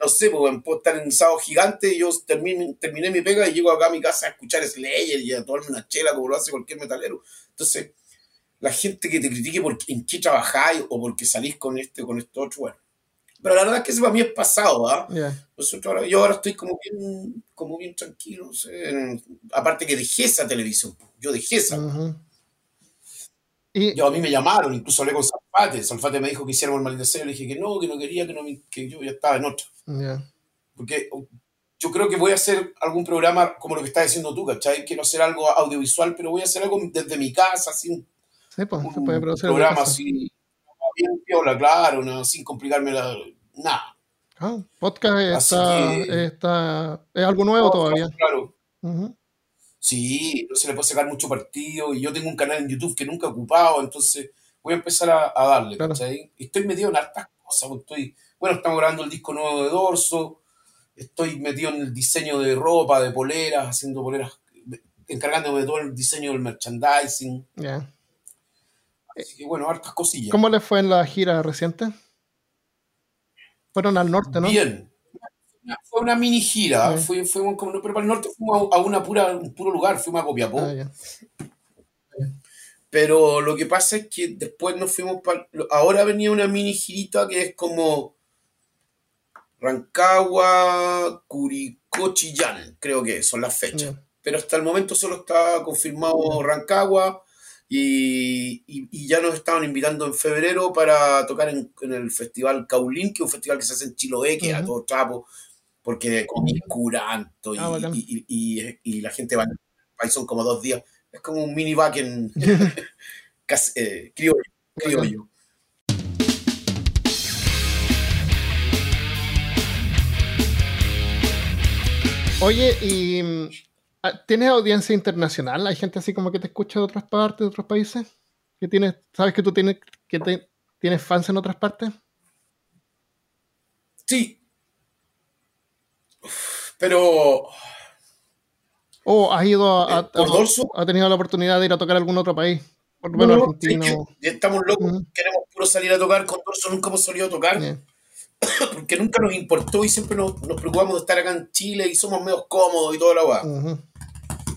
No sé, pues puedo estar en un sábado gigante y yo terminé, terminé mi pega y llego acá a mi casa a escuchar Slayer y a tomarme una chela como lo hace cualquier metalero. Entonces, la gente que te critique por en qué trabajáis o porque salís con este o con esto otro, bueno. Pero la verdad es que eso para mí es pasado, ¿ah? yo ahora estoy como bien, como bien tranquilo, no sé. Aparte que dejé esa televisión yo dejé esa. y... Yo a mí me llamaron, incluso hablé con Salfate. Salfate me dijo que hiciéramos el maldito le dije que no, que no quería, que, no, que yo ya estaba en otra. Porque yo creo que voy a hacer algún programa como lo que estás diciendo tú, ¿cachai? Quiero hacer algo audiovisual, pero voy a hacer algo desde mi casa, así. Sí, pues, se puede producir. Un programa así, bien piola, claro, sin complicarme la, nada. Ah, podcast está, está, es algo nuevo todavía. Claro. Sí, no se le puede sacar mucho partido y yo tengo un canal en YouTube que nunca he ocupado, entonces voy a empezar a, darle, Y estoy metido en hartas cosas, pues, estoy, bueno, estamos grabando el disco nuevo de Dorso, estoy metido en el diseño de ropa, de poleras, haciendo poleras, encargándome de todo el diseño del merchandising. Ya. Así que bueno, hartas cosillas. ¿Cómo le fue en la gira reciente? Fueron al norte, ¿no? Bien, fue una mini gira, fuimos como, pero para el norte fuimos a, una pura, un puro lugar, fuimos a Copiapó. Ah, pero lo que pasa es que después nos fuimos para... Ahora venía una mini girita que es como Rancagua, Curicó, Chillán, creo que son las fechas. Pero hasta el momento solo está confirmado Rancagua y, ya nos estaban invitando en febrero para tocar en, el Festival Caulín, que es un festival que se hace en Chiloé, que a todo trapo porque comí curanto ah, y, la gente va ahí son como dos días. Es como un mini back en *laughs* *laughs* eh, criollo. Oye, ¿y mm, ah, tienes audiencia internacional? ¿Hay gente así como que te escucha de otras partes, de otros países? ¿Que tienes, ¿Sabes que tú tienes, que tienes fans en otras partes? Sí, pero. ¿O has ido a, ¿Ha tenido la oportunidad de ir a tocar a algún otro país? Por lo menos argentino. estamos locos, queremos puro salir a tocar. Con Dorso nunca hemos salido a tocar. *coughs* Porque nunca nos importó y siempre nos, preocupamos de estar acá en Chile y somos medio cómodos y toda la weá.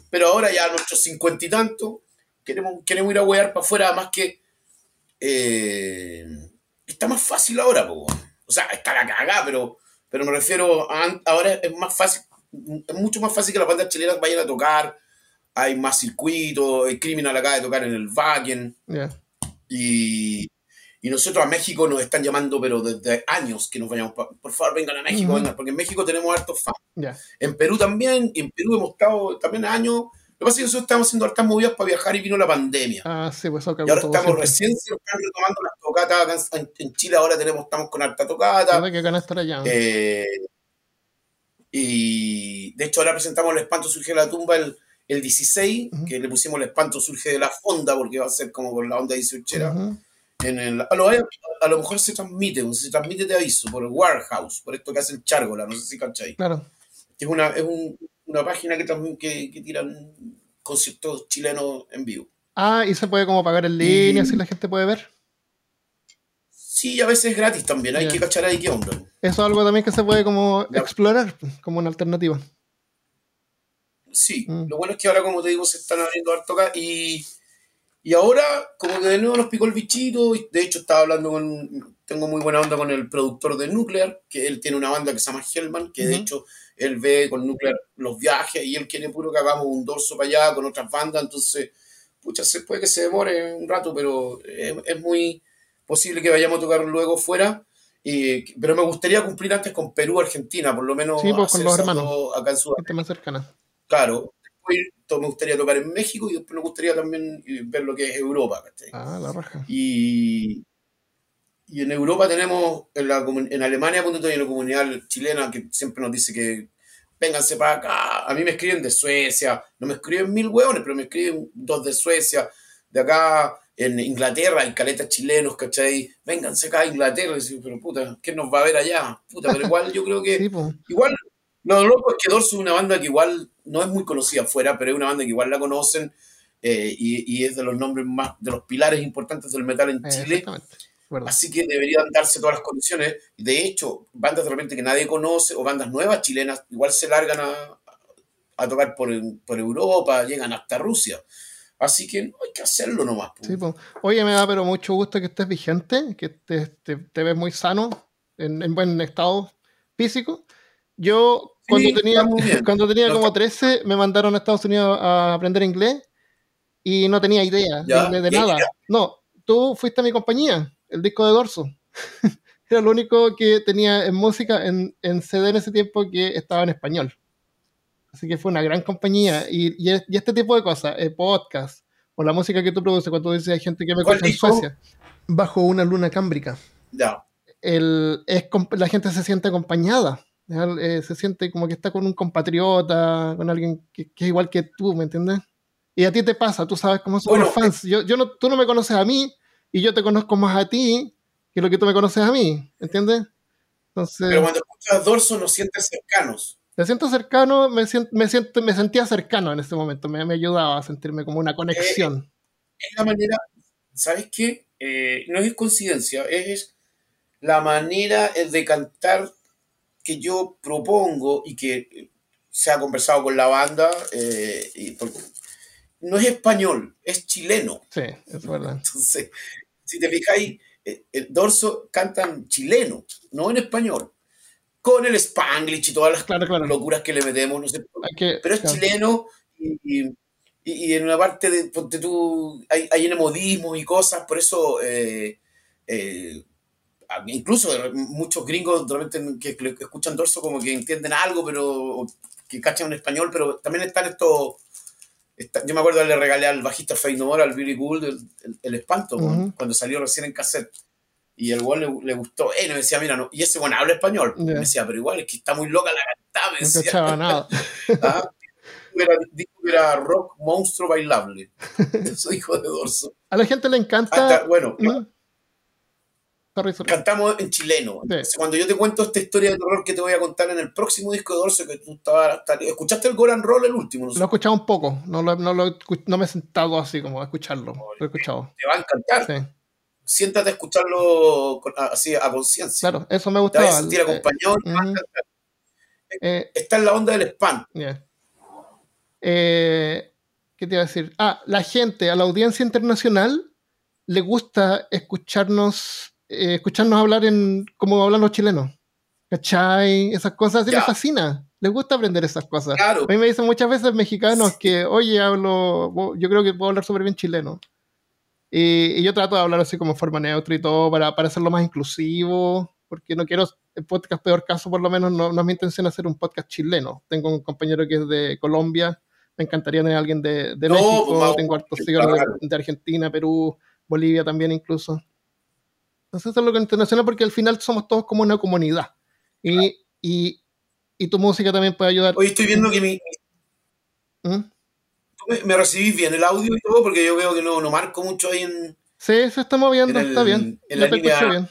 Pero ahora ya a nuestros cincuenta y tantos queremos, queremos ir a wear para afuera, más que. Eh, está más fácil ahora, o sea, está la cagada, pero pero me refiero a, ahora es más fácil, es mucho más fácil que las bandas chilenas vayan a tocar, hay más circuitos, el Criminal acaba de tocar en el Wagen, y, y, nosotros a México nos están llamando, pero desde años que nos vayamos, por favor vengan a México, vengan, porque en México tenemos hartos fans. En Perú también, en Perú hemos estado también años lo que pasa es que nosotros estamos haciendo hartas movidas para viajar y vino la pandemia. Ah, sí, pues eso Y ahora estamos recién se están retomando las tocatas. En, Chile ahora tenemos, estamos con harta tocata. que estar allá. Eh, y de hecho ahora presentamos el espanto surge de la tumba el, el 16, que le pusimos el espanto surge de la fonda porque va a ser como con la onda 18. En el, a, lo, a, lo, mejor se transmite, se transmite de aviso por Warehouse, por esto que hace el Chargola, no sé si cachai. Claro. Es una, es un, una página que, que, que tiran conciertos chilenos en vivo. Ah, y se puede como pagar en línea, si la gente puede ver. Sí, a veces es gratis también, hay que cachar ahí qué onda. Eso es algo también que se puede como explorar como una alternativa. Sí, mm. lo bueno es que ahora, como te digo, se están abriendo harto acá y, y ahora, como que de nuevo nos picó el bichito. Y de hecho, estaba hablando con. Tengo muy buena onda con el productor de Nuclear, que él tiene una banda que se llama Hellman, que de hecho él ve con Nuclear los viajes y él quiere puro que hagamos un dorso para allá con otras bandas. Entonces, pucha, se puede que se demore un rato, pero es muy posible que vayamos a tocar luego fuera. Y, pero me gustaría cumplir antes con Perú, Argentina, por lo menos. Sí, pues, con los hermanos. Acá en Sudamérica. más cercana. Claro. Después me gustaría tocar en México y después me gustaría también ver lo que es Europa. Ah, la raja. Y, y en Europa tenemos, en, la, en Alemania, hay una comunidad chilena que siempre nos dice que vénganse para acá. A mí me escriben de Suecia, no me escriben mil hueones, pero me escriben dos de Suecia, de acá en Inglaterra hay caletas chilenos, ¿cachai? Vénganse acá a Inglaterra. Y pero puta, ¿qué nos va a ver allá? Puta, pero igual yo creo que. *laughs* igual, lo loco es que Dorso es una banda que igual no es muy conocida afuera, pero es una banda que igual la conocen eh, y, es de los nombres más, de los pilares importantes del metal en Chile. Así que deberían darse todas las condiciones. De hecho, bandas de repente que nadie conoce o bandas nuevas chilenas igual se largan a, a tocar por, por Europa, llegan hasta Rusia. Así que no hay que hacerlo nomás. Sí, Oye, me da pero mucho gusto que estés vigente, que te, te, ves muy sano, en, buen estado físico. Yo, cuando tenía, cuando tenía como 13, me mandaron a Estados Unidos a aprender inglés y no tenía idea de, nada. No, tú fuiste a mi compañía, el disco de Dorso. *laughs* Era lo único que tenía en música en, en CD en ese tiempo que estaba en español. Así que fue una gran compañía. Y, y, este tipo de cosas, el podcast, o la música que tú produces, cuando dices hay gente que me conoce en Suecia, bajo una luna cámbrica. Ya. El, es, la gente se siente acompañada. Eh, se siente como que está con un compatriota, con alguien que, es igual que tú, ¿me entiendes? Y a ti te pasa, tú sabes cómo son los fans. Yo, yo no, tú no me conoces a mí y yo te conozco más a ti que lo que tú me conoces a mí, ¿entiendes? Entonces, Pero cuando escuchas Dorso nos sientes cercanos. Me siento cercano, me, siento, me, siento, me sentía cercano en este momento, me, me ayudaba a sentirme como una conexión. es la manera, ¿sabes qué? Eh, no es coincidencia, es la manera de cantar que yo propongo y que se ha conversado con la banda. Eh, y no es español, es chileno. Sí, es verdad. Entonces, si te fijáis, eh, el dorso cantan chileno, no en español con el spanglish y todas las locuras que le metemos, no sé. pero es chileno y, y, en una parte de, ponte tú, hay, hay modismo y cosas, por eso eh, eh, incluso muchos gringos que, escuchan dorso como que entienden algo, pero que cachan en español, pero también están estos... yo me acuerdo le regalé al bajista No al Billy Gould el, el, espanto, cuando salió recién en cassette. Y el weón le, gustó. y me decía, mira, no. Y ese bueno habla español. Me decía, pero igual es que está muy loca la cantada. Me decía. No nada. *laughs* ¿Ah? Dijo que era rock monstruo bailable. *laughs* Eso hijo de dorso. A la gente le encanta. bueno, Cantamos en chileno. cuando yo te cuento esta historia de terror que te voy a contar en el próximo disco de Dorso, que tú estabas. ¿Escuchaste el Goran Roll, el último? Lo he escuchado un poco. No, no, no me he sentado así como a escucharlo. Lo he escuchado. Te va a encantar. Sí siéntate a escucharlo así a conciencia. Claro, eso me gustaba. Te vas a sentir acompañado. Eh, está en la onda del spam. Eh, ¿Qué te iba a decir? Ah, la gente, a la audiencia internacional, le gusta escucharnos, eh, escucharnos hablar en como hablan los chilenos. ¿Cachai? Esas cosas, les fascina. Les gusta aprender esas cosas. A mí me dicen muchas veces mexicanos que, oye, hablo, yo creo que puedo hablar súper bien chileno. Y, yo trato de hablar así como forma neutra y todo para, para hacerlo más inclusivo, porque no quiero, el podcast peor caso por lo menos, no, no es mi intención hacer un podcast chileno. Tengo un compañero que es de Colombia, me encantaría tener a alguien de, de México, pues, tengo hartos seguidores de, Argentina, Perú, Bolivia también incluso. Entonces es lo que internacional porque al final somos todos como una comunidad. Y, y, y tu música también puede ayudar. Hoy estoy viendo que mi... ¿Mm? me, recibís bien el audio y todo, porque yo veo que no, no marco mucho ahí en, Sí, se está moviendo, está bien. En la te escucho bien.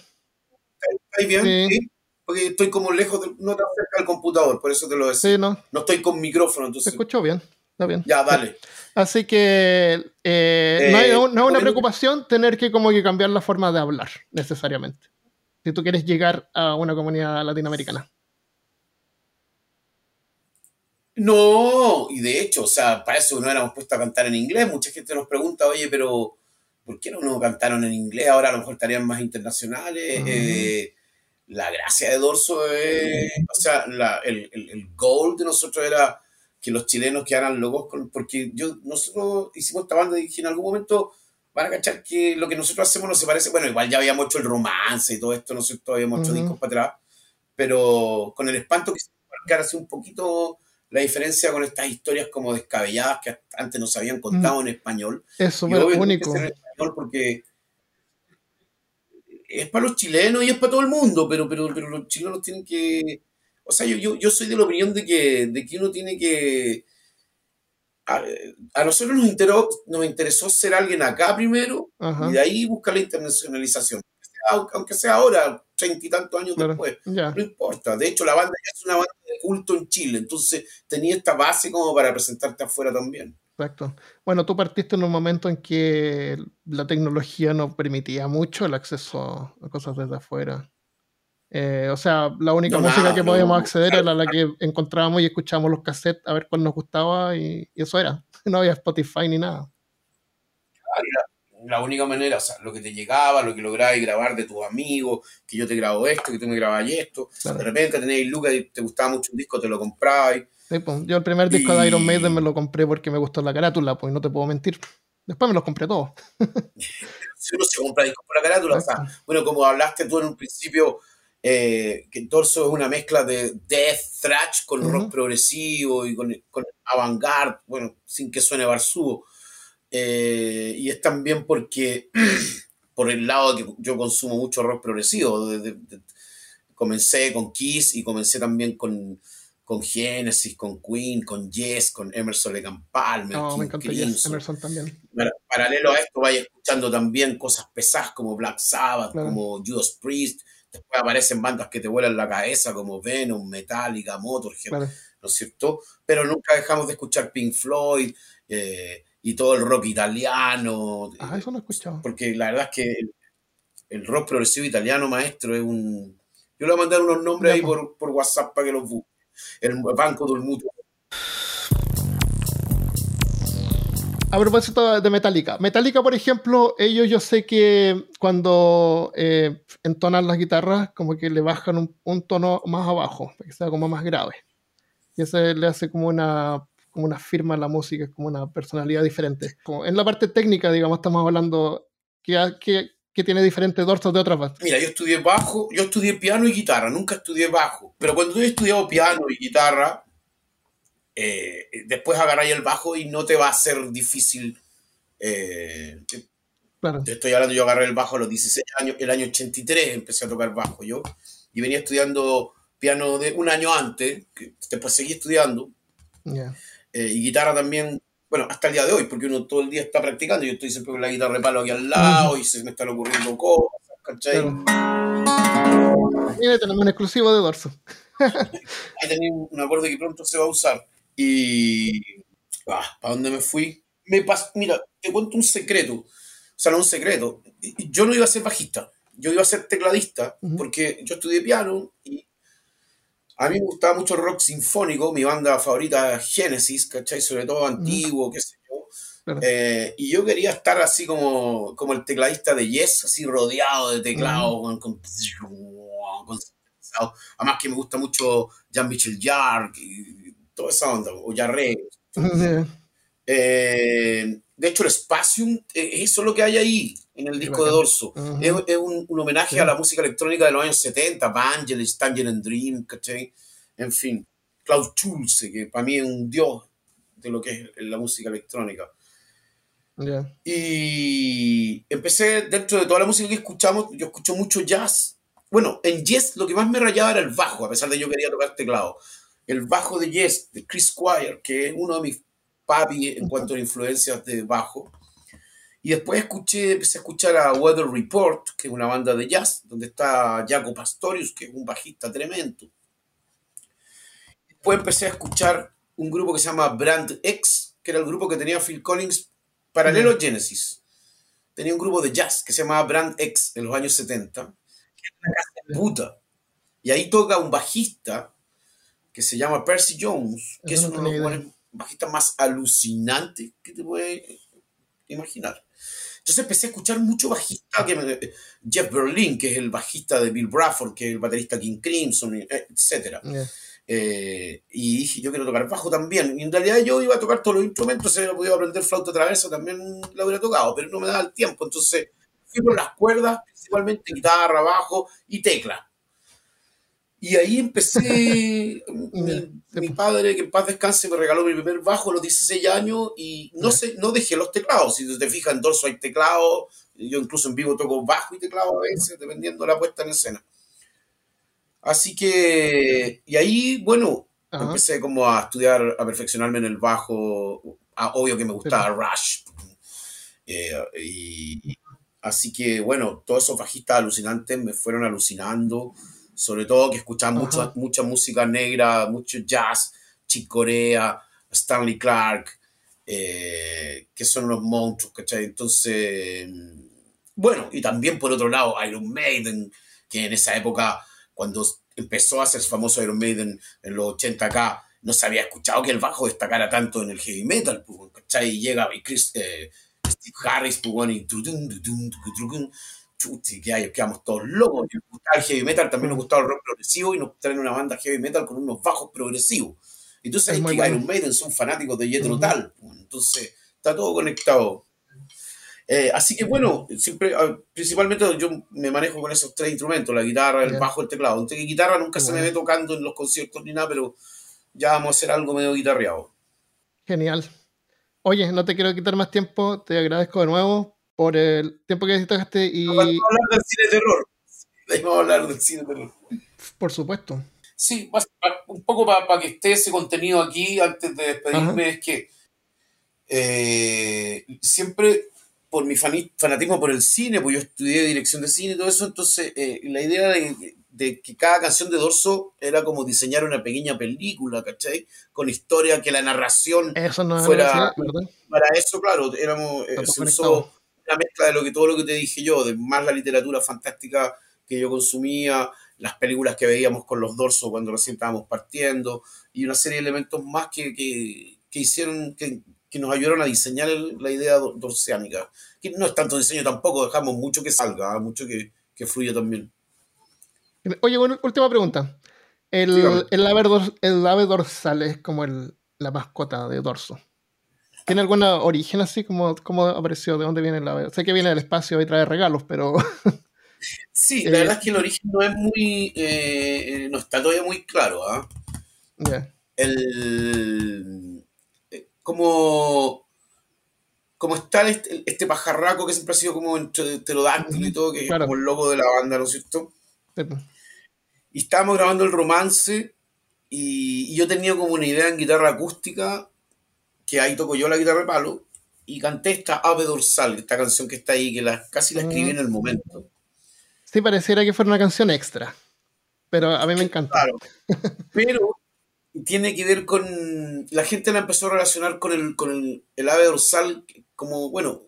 ¿Está bien? Sí. Porque estoy como lejos, no tan cerca del computador, por eso te lo decía. Sí, no. No estoy con micrófono, entonces. Te escucho bien, está bien. Ya, dale. Así que eh, no, hay, no es una preocupación tener que como que cambiar la forma de hablar, necesariamente. Si tú quieres llegar a una comunidad latinoamericana. No, y de hecho, o sea, para eso no éramos puestos a cantar en inglés. Mucha gente nos pregunta, oye, pero ¿por qué no nos cantaron en inglés? Ahora a lo mejor estarían más internacionales. Eh, la gracia de Dorso es, o sea, el, el, goal de nosotros era que los chilenos quedaran locos, con, porque yo, nosotros hicimos esta banda y dije en algún momento van a cachar que lo que nosotros hacemos no se parece, bueno, igual ya habíamos hecho el romance y todo esto, nosotros habíamos hecho discos para atrás, pero con el espanto que se marcar así un poquito la diferencia con estas historias como descabelladas que antes nos habían contado mm. en español. Es súper único. En español porque es para los chilenos y es para todo el mundo, pero, pero, pero los chilenos tienen que... O sea, yo, yo, yo soy de la opinión de que, de que uno tiene que... A, nosotros nos, interesó, nos interesó ser alguien acá primero y de ahí buscar la internacionalización. Aunque sea ahora, treinta y tantos años después. No importa. De hecho, la banda ya es una banda de culto en Chile. Entonces tenía esta base como para presentarte afuera también. Exacto. Bueno, tú partiste en un momento en que la tecnología no permitía mucho el acceso a cosas desde afuera. Eh, o sea, la única música que podíamos acceder era la que encontrábamos y escuchábamos los cassettes a ver cuál nos gustaba y, y eso era. *laughs* No había Spotify ni nada la única manera, o sea, lo que te llegaba, lo que lograbas grabar de tus amigos, que yo te grabo esto, que tú me grabas esto. De repente tenéis Lucas y te gustaba mucho un disco, te lo comprabas. Sí, pues, yo el primer disco de Iron Maiden me lo compré porque me gustó la carátula, pues no te puedo mentir. Después me los compré todos. *laughs* si uno se compra discos por la carátula, o sea, bueno, como hablaste tú en un principio, eh, que Torso es una mezcla de death, thrash con rock progresivo y con, con avant-garde, bueno, sin que suene barzúo. Eh, y es también porque, *clears throat* por el lado que yo consumo mucho rock progresivo, comencé con Kiss y comencé también con, con Genesis, con Queen, con Yes, con Emerson Lake Palmer. No, me encanta Emerson también. Paralelo a esto, vaya escuchando también cosas pesadas como Black Sabbath, como Judas Priest. Después aparecen bandas que te vuelan la cabeza como Venom, Metallica, Motorhead, ¿no es cierto? Pero nunca dejamos de escuchar Pink Floyd. Eh, y todo el rock italiano. Ah, eso no he escuchado. Porque la verdad es que el, rock progresivo italiano, maestro, es un... Yo le voy a mandar unos nombres ahí por, por, WhatsApp para que los busque. El Banco del Mutuo. A propósito de Metallica. Metallica, por ejemplo, ellos yo sé que cuando eh, entonan las guitarras, como que le bajan un, un tono más abajo, para que sea como más grave. Y eso le hace como una como una firma en la música, como una personalidad diferente. Como en la parte técnica, digamos, estamos hablando que, que, que tiene diferentes dorsos de otras bandas. Mira, yo estudié bajo, yo estudié piano y guitarra, nunca estudié bajo. Pero cuando tú he estudiado piano y guitarra, eh, después agarráis el bajo y no te va a ser difícil. Eh, claro. Te estoy hablando, yo agarré el bajo a los 16 años, el año 83 empecé a tocar bajo yo, y venía estudiando piano de un año antes, que después seguí estudiando. Yeah. Eh, y guitarra también, bueno, hasta el día de hoy, porque uno todo el día está practicando. Yo estoy siempre con la guitarra de palo aquí al lado y se me están ocurriendo cosas, ¿cachai? Mira, tenemos un exclusivo de dorso. Ahí tenía un acorde que pronto se va a usar. Y. Ah, ¿Para dónde me fui? Me Mira, te cuento un secreto. O sea, no un secreto. Yo no iba a ser bajista. Yo iba a ser tecladista porque yo estudié piano y a mí me gustaba mucho el rock sinfónico, mi banda favorita es Genesis, ¿cachai? Sobre todo antiguo, qué sé yo. Eh, y yo quería estar así como, como el tecladista de Yes, así rodeado de teclado, con, Además que me gusta mucho Jean-Michel Jarre, y toda esa onda, o Jarre. Eh, de hecho, el Spatium, eh, eso es lo que hay ahí, en el disco de Dorso. es, un, homenaje a la música electrónica de los años 70, Vangelis, Tangerine Dream, ¿cachai? En fin, Klaus Schulze, que para mí es un dios de lo que es la música electrónica. Y empecé, dentro de toda la música que escuchamos, yo escucho mucho jazz. Bueno, en jazz lo que más me rayaba era el bajo, a pesar de que yo quería tocar teclado. El bajo de jazz de Chris Squire, que es uno de mis papi en cuanto a influencias de bajo. Y después escuché, empecé a escuchar a Weather Report, que es una banda de jazz, donde está Jaco Pastorius, que es un bajista tremendo. Después empecé a escuchar un grupo que se llama Brand X, que era el grupo que tenía Phil Collins paralelo a Genesis. Tenía un grupo de jazz que se llamaba Brand X en los años 70, que es una casa de puta. Y ahí toca un bajista que se llama Percy Jones, que es uno de los bajistas más alucinantes que te puedes imaginar. Entonces empecé a escuchar mucho bajista, que Jeff Berlin, que es el bajista de Bill Bradford, que es el baterista King Crimson, etc. Eh, y dije, yo quiero tocar bajo también. Y en realidad yo iba a tocar todos los instrumentos, se hubiera podido aprender flauta traversa, también lo hubiera tocado, pero no me daba el tiempo. Entonces fui por las cuerdas, principalmente guitarra, bajo y tecla. Y ahí empecé, *laughs* mi, padre, que en paz descanse, me regaló mi primer bajo a los 16 años y no, sé, no dejé los teclados. Si te fijas, en dorso hay teclado, yo incluso en vivo toco bajo y teclado a veces, dependiendo de la puesta en escena. Así que, y ahí, bueno, empecé como a estudiar, a perfeccionarme en el bajo. Ah, obvio que me gustaba Rush. Eh, y, así que, bueno, todos esos bajistas alucinantes me fueron alucinando sobre todo que escuchaba mucha, mucha música negra, mucho jazz, Chick Corea, Stanley Clark, eh, que son los monstruos, ¿cachai? Entonces, bueno, y también por otro lado Iron Maiden, que en esa época, cuando empezó a ser famoso Iron Maiden en los 80 acá, no se había escuchado que el bajo destacara tanto en el heavy metal, pues, ¿cachai? Y llega Chris, eh, Steve Harris, pues, y chuti, que quedamos todos locos. Nos gustaba el heavy metal, también nos gustaba el rock progresivo y nos traen una banda heavy metal con unos bajos progresivos. Entonces, es que Iron Maiden son fanáticos de Jethro pues, entonces está todo conectado. Eh, así que bueno, siempre, ah, principalmente yo me manejo con esos tres instrumentos, la guitarra, el bajo, el teclado. Entonces, guitarra nunca se me ve tocando en los conciertos ni nada, pero ya vamos a hacer algo medio guitarreado. Genial. Oye, no te quiero quitar más tiempo, te agradezco de nuevo por el tiempo que tocaste y... Vamos a hablar del cine de terror. Vamos a hablar del cine de terror. Por supuesto. Sí, un poco para que esté ese contenido aquí antes de despedirme, es que eh, siempre por mi fanatismo por el cine, pues yo estudié dirección de cine y todo eso, entonces eh, la idea de, que cada canción de Dorso era como diseñar una pequeña película, ¿cachai? Con historia, que la narración eso no fuera... para eso, claro, éramos... Eh, una mezcla de lo que todo lo que te dije yo, de más la literatura fantástica que yo consumía, las películas que veíamos con los dorsos cuando recién estábamos partiendo, y una serie de elementos más que, hicieron, que, nos ayudaron a diseñar la idea dorsiánica. Que no es tanto diseño tampoco, dejamos mucho que salga, ¿ah? mucho que, que fluya también. Oye, bueno, última pregunta. El, el, ave, dorsal es como la mascota de dorso. ¿Tiene algún origen así? como cómo apareció? ¿De dónde viene el ave? Sé que viene del espacio y trae regalos, pero... *laughs* Sí, la verdad es que el origen no es muy... Eh, no está todavía muy claro. ¿ah? El... Eh, como... Como está este, este, pajarraco que siempre ha sido como pterodáctilo y todo, que es como el logo de la banda, ¿no es cierto? Y estábamos grabando el romance y, y yo tenía como una idea en guitarra acústica que ahí toco yo la guitarra de palo y canté esta Ave Dorsal, esta canción que está ahí, que la, casi la escribí en el momento. Sí, pareciera que fuera una canción extra, pero a mí me encanta. Claro, *laughs* pero tiene que ver con... La gente la empezó a relacionar con el, con el, ave dorsal como, bueno,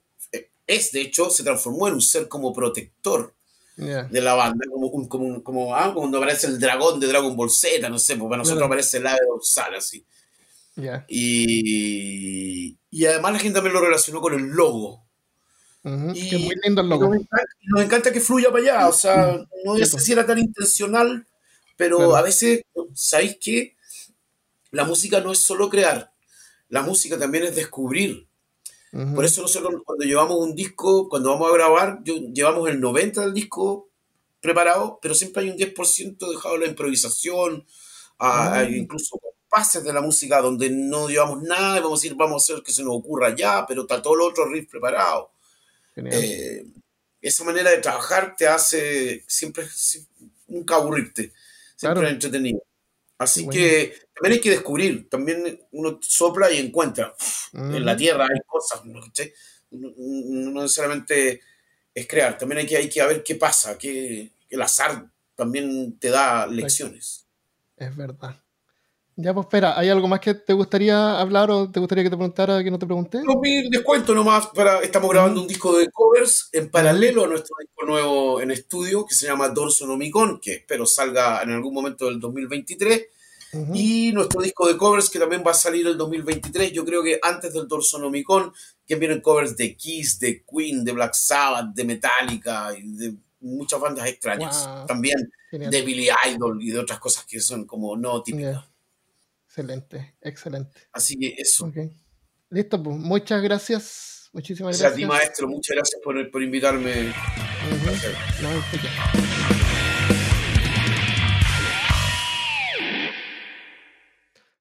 es de hecho, se transformó en un ser como protector de la banda, como, como, como, ah, cuando aparece el dragón de Dragon Ball Z, no sé, pues para nosotros aparece el ave dorsal así. Y, y, además la gente también lo relacionó con el logo. y, muy lindo el logo. Nos encanta, que fluya para allá. O sea, no sé si era tan intencional, pero a veces, ¿sabéis qué? La música no es solo crear, la música también es descubrir. Por eso nosotros cuando llevamos un disco, cuando vamos a grabar, llevamos el 90% del disco preparado, pero siempre hay un 10% dejado a la improvisación, a, incluso pases de la música donde no llevamos nada y vamos a ir, vamos a hacer que se nos ocurra ya, pero está todo lo otro riff preparado. Eh, esa manera de trabajar te hace siempre, nunca aburrirte, siempre entretenido. Así que también hay que descubrir, también uno sopla y encuentra. En la tierra hay cosas, no, necesariamente es crear, también hay que, hay que ver qué pasa, que el azar también te da lecciones. Es verdad. Ya, pues espera, ¿hay algo más que te gustaría hablar o te gustaría que te preguntara que no te pregunté? No, mi descuento nomás, para, estamos grabando un disco de covers en paralelo a nuestro disco nuevo en estudio que se llama Dorso Nomicon, que espero salga en algún momento del 2023. Y nuestro disco de covers que también va a salir el 2023, yo creo que antes del Dorso Nomicon, que vienen covers de Kiss, de Queen, de Black Sabbath, de Metallica, y de muchas bandas extrañas. También de Billy Idol y de otras cosas que son como no típicas. Excelente, excelente. Así que eso. Listo, pues muchas gracias. Muchísimas gracias. a ti, maestro, muchas gracias por, por invitarme.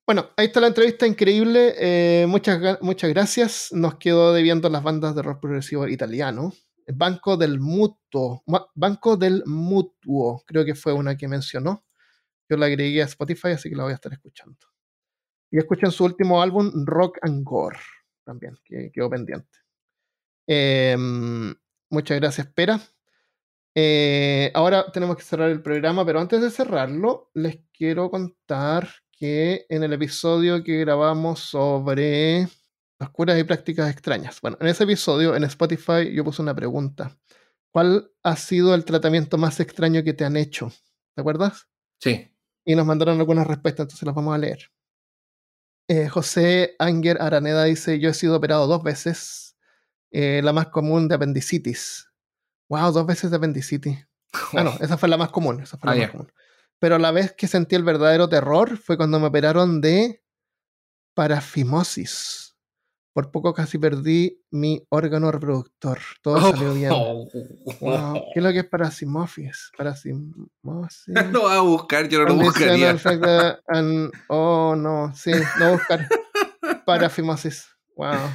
bueno, ahí está la entrevista increíble. Eh, muchas, muchas gracias. Nos quedó debiendo las bandas de rock progresivo italiano. Banco del Mutuo. Banco del Mutuo, creo que fue una que mencionó. Yo la agregué a Spotify, así que la voy a estar escuchando. Y escuchen su último álbum, Rock and Gore, también, que quedó pendiente. Em, muchas gracias, Pera. Eh, ahora tenemos que cerrar el programa, pero antes de cerrarlo, les quiero contar que en el episodio que grabamos sobre las curas y prácticas extrañas, bueno, en ese episodio en Spotify yo puse una pregunta. ¿Cuál ha sido el tratamiento más extraño que te han hecho? ¿Te acuerdas? Sí. Y nos mandaron algunas respuestas, entonces las vamos a leer. Eh, José Anger Araneda dice, yo he sido operado dos veces, eh, la más común de apendicitis. Wow, dos veces de apendicitis. *laughs* Ah, no, esa fue la más común, esa fue la ah, más común. Pero la vez que sentí el verdadero terror fue cuando me operaron de parafimosis. Por poco casi perdí mi órgano reproductor. Todo salió bien. *laughs* ¿Qué es lo que es parasimofis? Parasimofis. No *laughs* va a buscar, yo no lo buscaría. oh, no, sí, no buscar. *laughs* Parafimosis. Wow.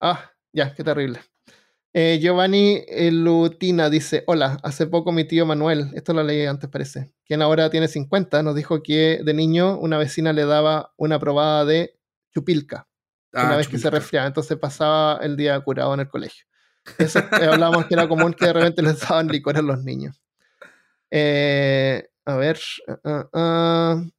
Ah, ya, qué terrible. Eh, Giovanni Lutina dice: Hola, hace poco mi tío Manuel, esto lo leí antes parece, quien ahora tiene 50, nos dijo que de niño una vecina le daba una probada de chupilca una ah, vez que se resfriaba, entonces pasaba el día curado en el colegio. Eso eh, hablábamos que era común que de repente les daban licor a los niños. Eh, a ver. Uh, uh,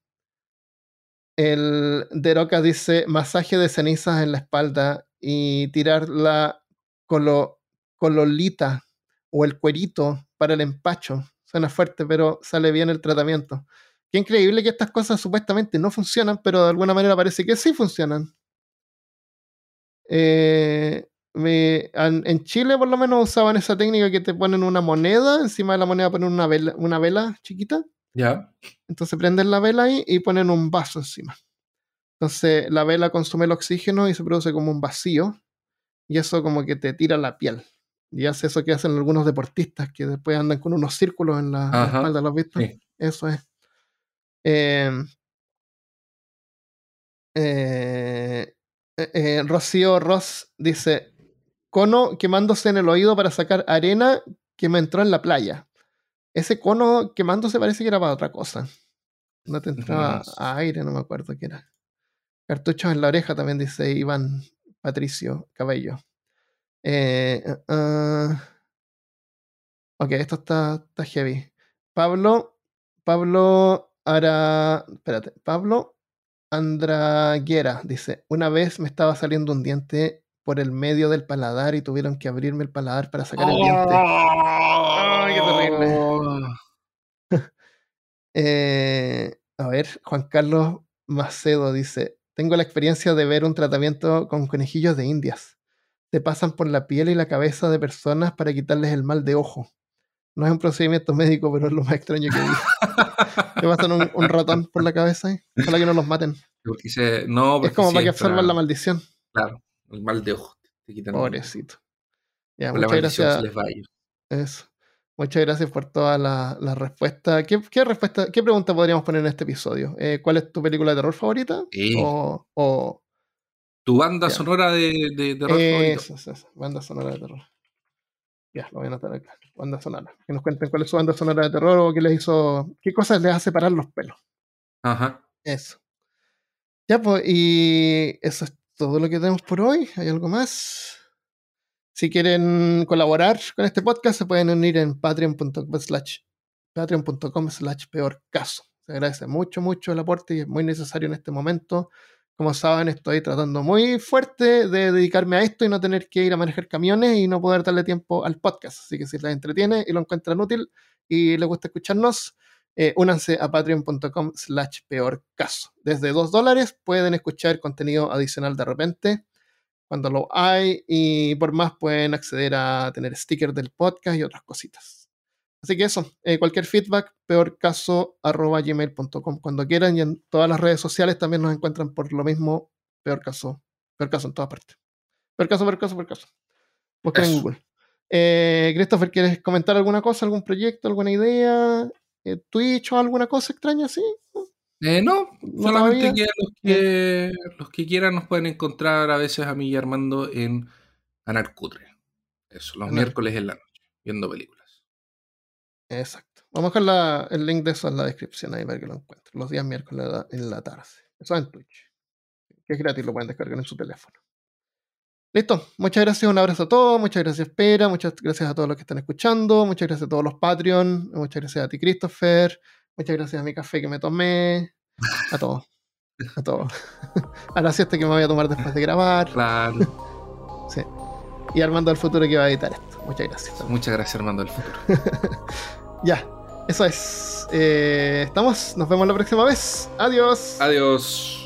el Deroca dice masaje de cenizas en la espalda y tirar la colo, cololita o el cuerito para el empacho. Suena fuerte, pero sale bien el tratamiento. Qué increíble que estas cosas supuestamente no funcionan, pero de alguna manera parece que sí funcionan. Eh, en Chile por lo menos usaban esa técnica que te ponen una moneda, encima de la moneda ponen una vela, una vela chiquita. Ya. Entonces prenden la vela ahí y ponen un vaso encima. Entonces la vela consume el oxígeno y se produce como un vacío. Y eso como que te tira la piel. Y hace eso que hacen algunos deportistas que después andan con unos círculos en la, espalda, ¿lo has visto? Eso es. eh, eh eh, eh, Rocío Ross dice: Cono quemándose en el oído para sacar arena que me entró en la playa. Ese cono quemándose parece que era para otra cosa. No te entraba aire, no me acuerdo qué era. Cartuchos en la oreja también dice Iván Patricio Cabello. Eh, uh, ok, esto está, está heavy. Pablo, Pablo Ara, espérate, Pablo Andraguera dice, una vez me estaba saliendo un diente por el medio del paladar y tuvieron que abrirme el paladar para sacar el diente. ¡Ay, qué terrible! *laughs* Eh, a ver, Juan Carlos Macedo dice, tengo la experiencia de ver un tratamiento con conejillos de indias. Se pasan por la piel y la cabeza de personas para quitarles el mal de ojo. No es un procedimiento médico, pero es lo más extraño que he visto. ¿Te pasan un, un, ratón por la cabeza ahí? Ojalá que no los maten. no, es como para que absorban la maldición. Claro, el mal de ojo. Pobrecito. Ya, muchas gracias. Eso. Muchas gracias por toda la, la respuesta. ¿Qué, ¿Qué, respuesta. ¿Qué pregunta podríamos poner en este episodio? Eh, ¿Cuál es tu película de terror favorita? O, o, ¿Tu banda sonora de, de, terror eso, Eso, eso, banda sonora de terror. Ya, lo voy a anotar acá. Banda sonora. Que nos cuenten cuál es su banda sonora de terror o qué les hizo. qué cosas les hace parar los pelos. Ajá. Eso. Ya, pues, y eso es todo lo que tenemos por hoy. ¿Hay algo más? Si quieren colaborar con este podcast, se pueden unir en patreon.com slash patreon.com slash peor caso. Se agradece mucho, mucho el aporte y es muy necesario en este momento. Como saben, estoy tratando muy fuerte de dedicarme a esto y no tener que ir a manejar camiones y no poder darle tiempo al podcast. Así que si les entretiene y lo encuentran útil y les gusta escucharnos, eh, únanse a patreon.com slash peor caso. Desde 2 dólares pueden escuchar contenido adicional de repente cuando lo hay y por más pueden acceder a tener stickers del podcast y otras cositas. Así que eso, eh, cualquier feedback, peorcaso.gmail.com cuando quieran y en todas las redes sociales también nos encuentran por lo mismo, peor caso, peor caso en todas partes. Peor caso, peor caso, peor caso. Busquen en Google. Eh, Christopher, ¿quieres comentar alguna cosa, algún proyecto, alguna idea? Eh, ¿Twitch o alguna cosa extraña así? Eh, no, solamente que los, que los que quieran nos pueden encontrar a veces a mí y Armando en Anarcutre. Eso, los miércoles en la noche, viendo películas. Exacto. Vamos a dejar el link de eso en la descripción ahí para que lo encuentren. Los días miércoles en la tarde. Eso en Twitch. Que es gratis, lo pueden descargar en su teléfono. Listo, muchas gracias, un abrazo a todos, muchas gracias Espera, muchas gracias a todos los que están escuchando, muchas gracias a todos los Patreon, muchas gracias a ti Christopher, muchas gracias a mi café que me tomé, a todos, a todos, a la siesta que me voy a tomar después de grabar. Claro. Sí. Y Armando del Futuro que va a editar esto. Muchas gracias. Muchas gracias Armando del Futuro. *laughs* ya, eso es. Eh, estamos, nos vemos la próxima vez. Adiós. Adiós.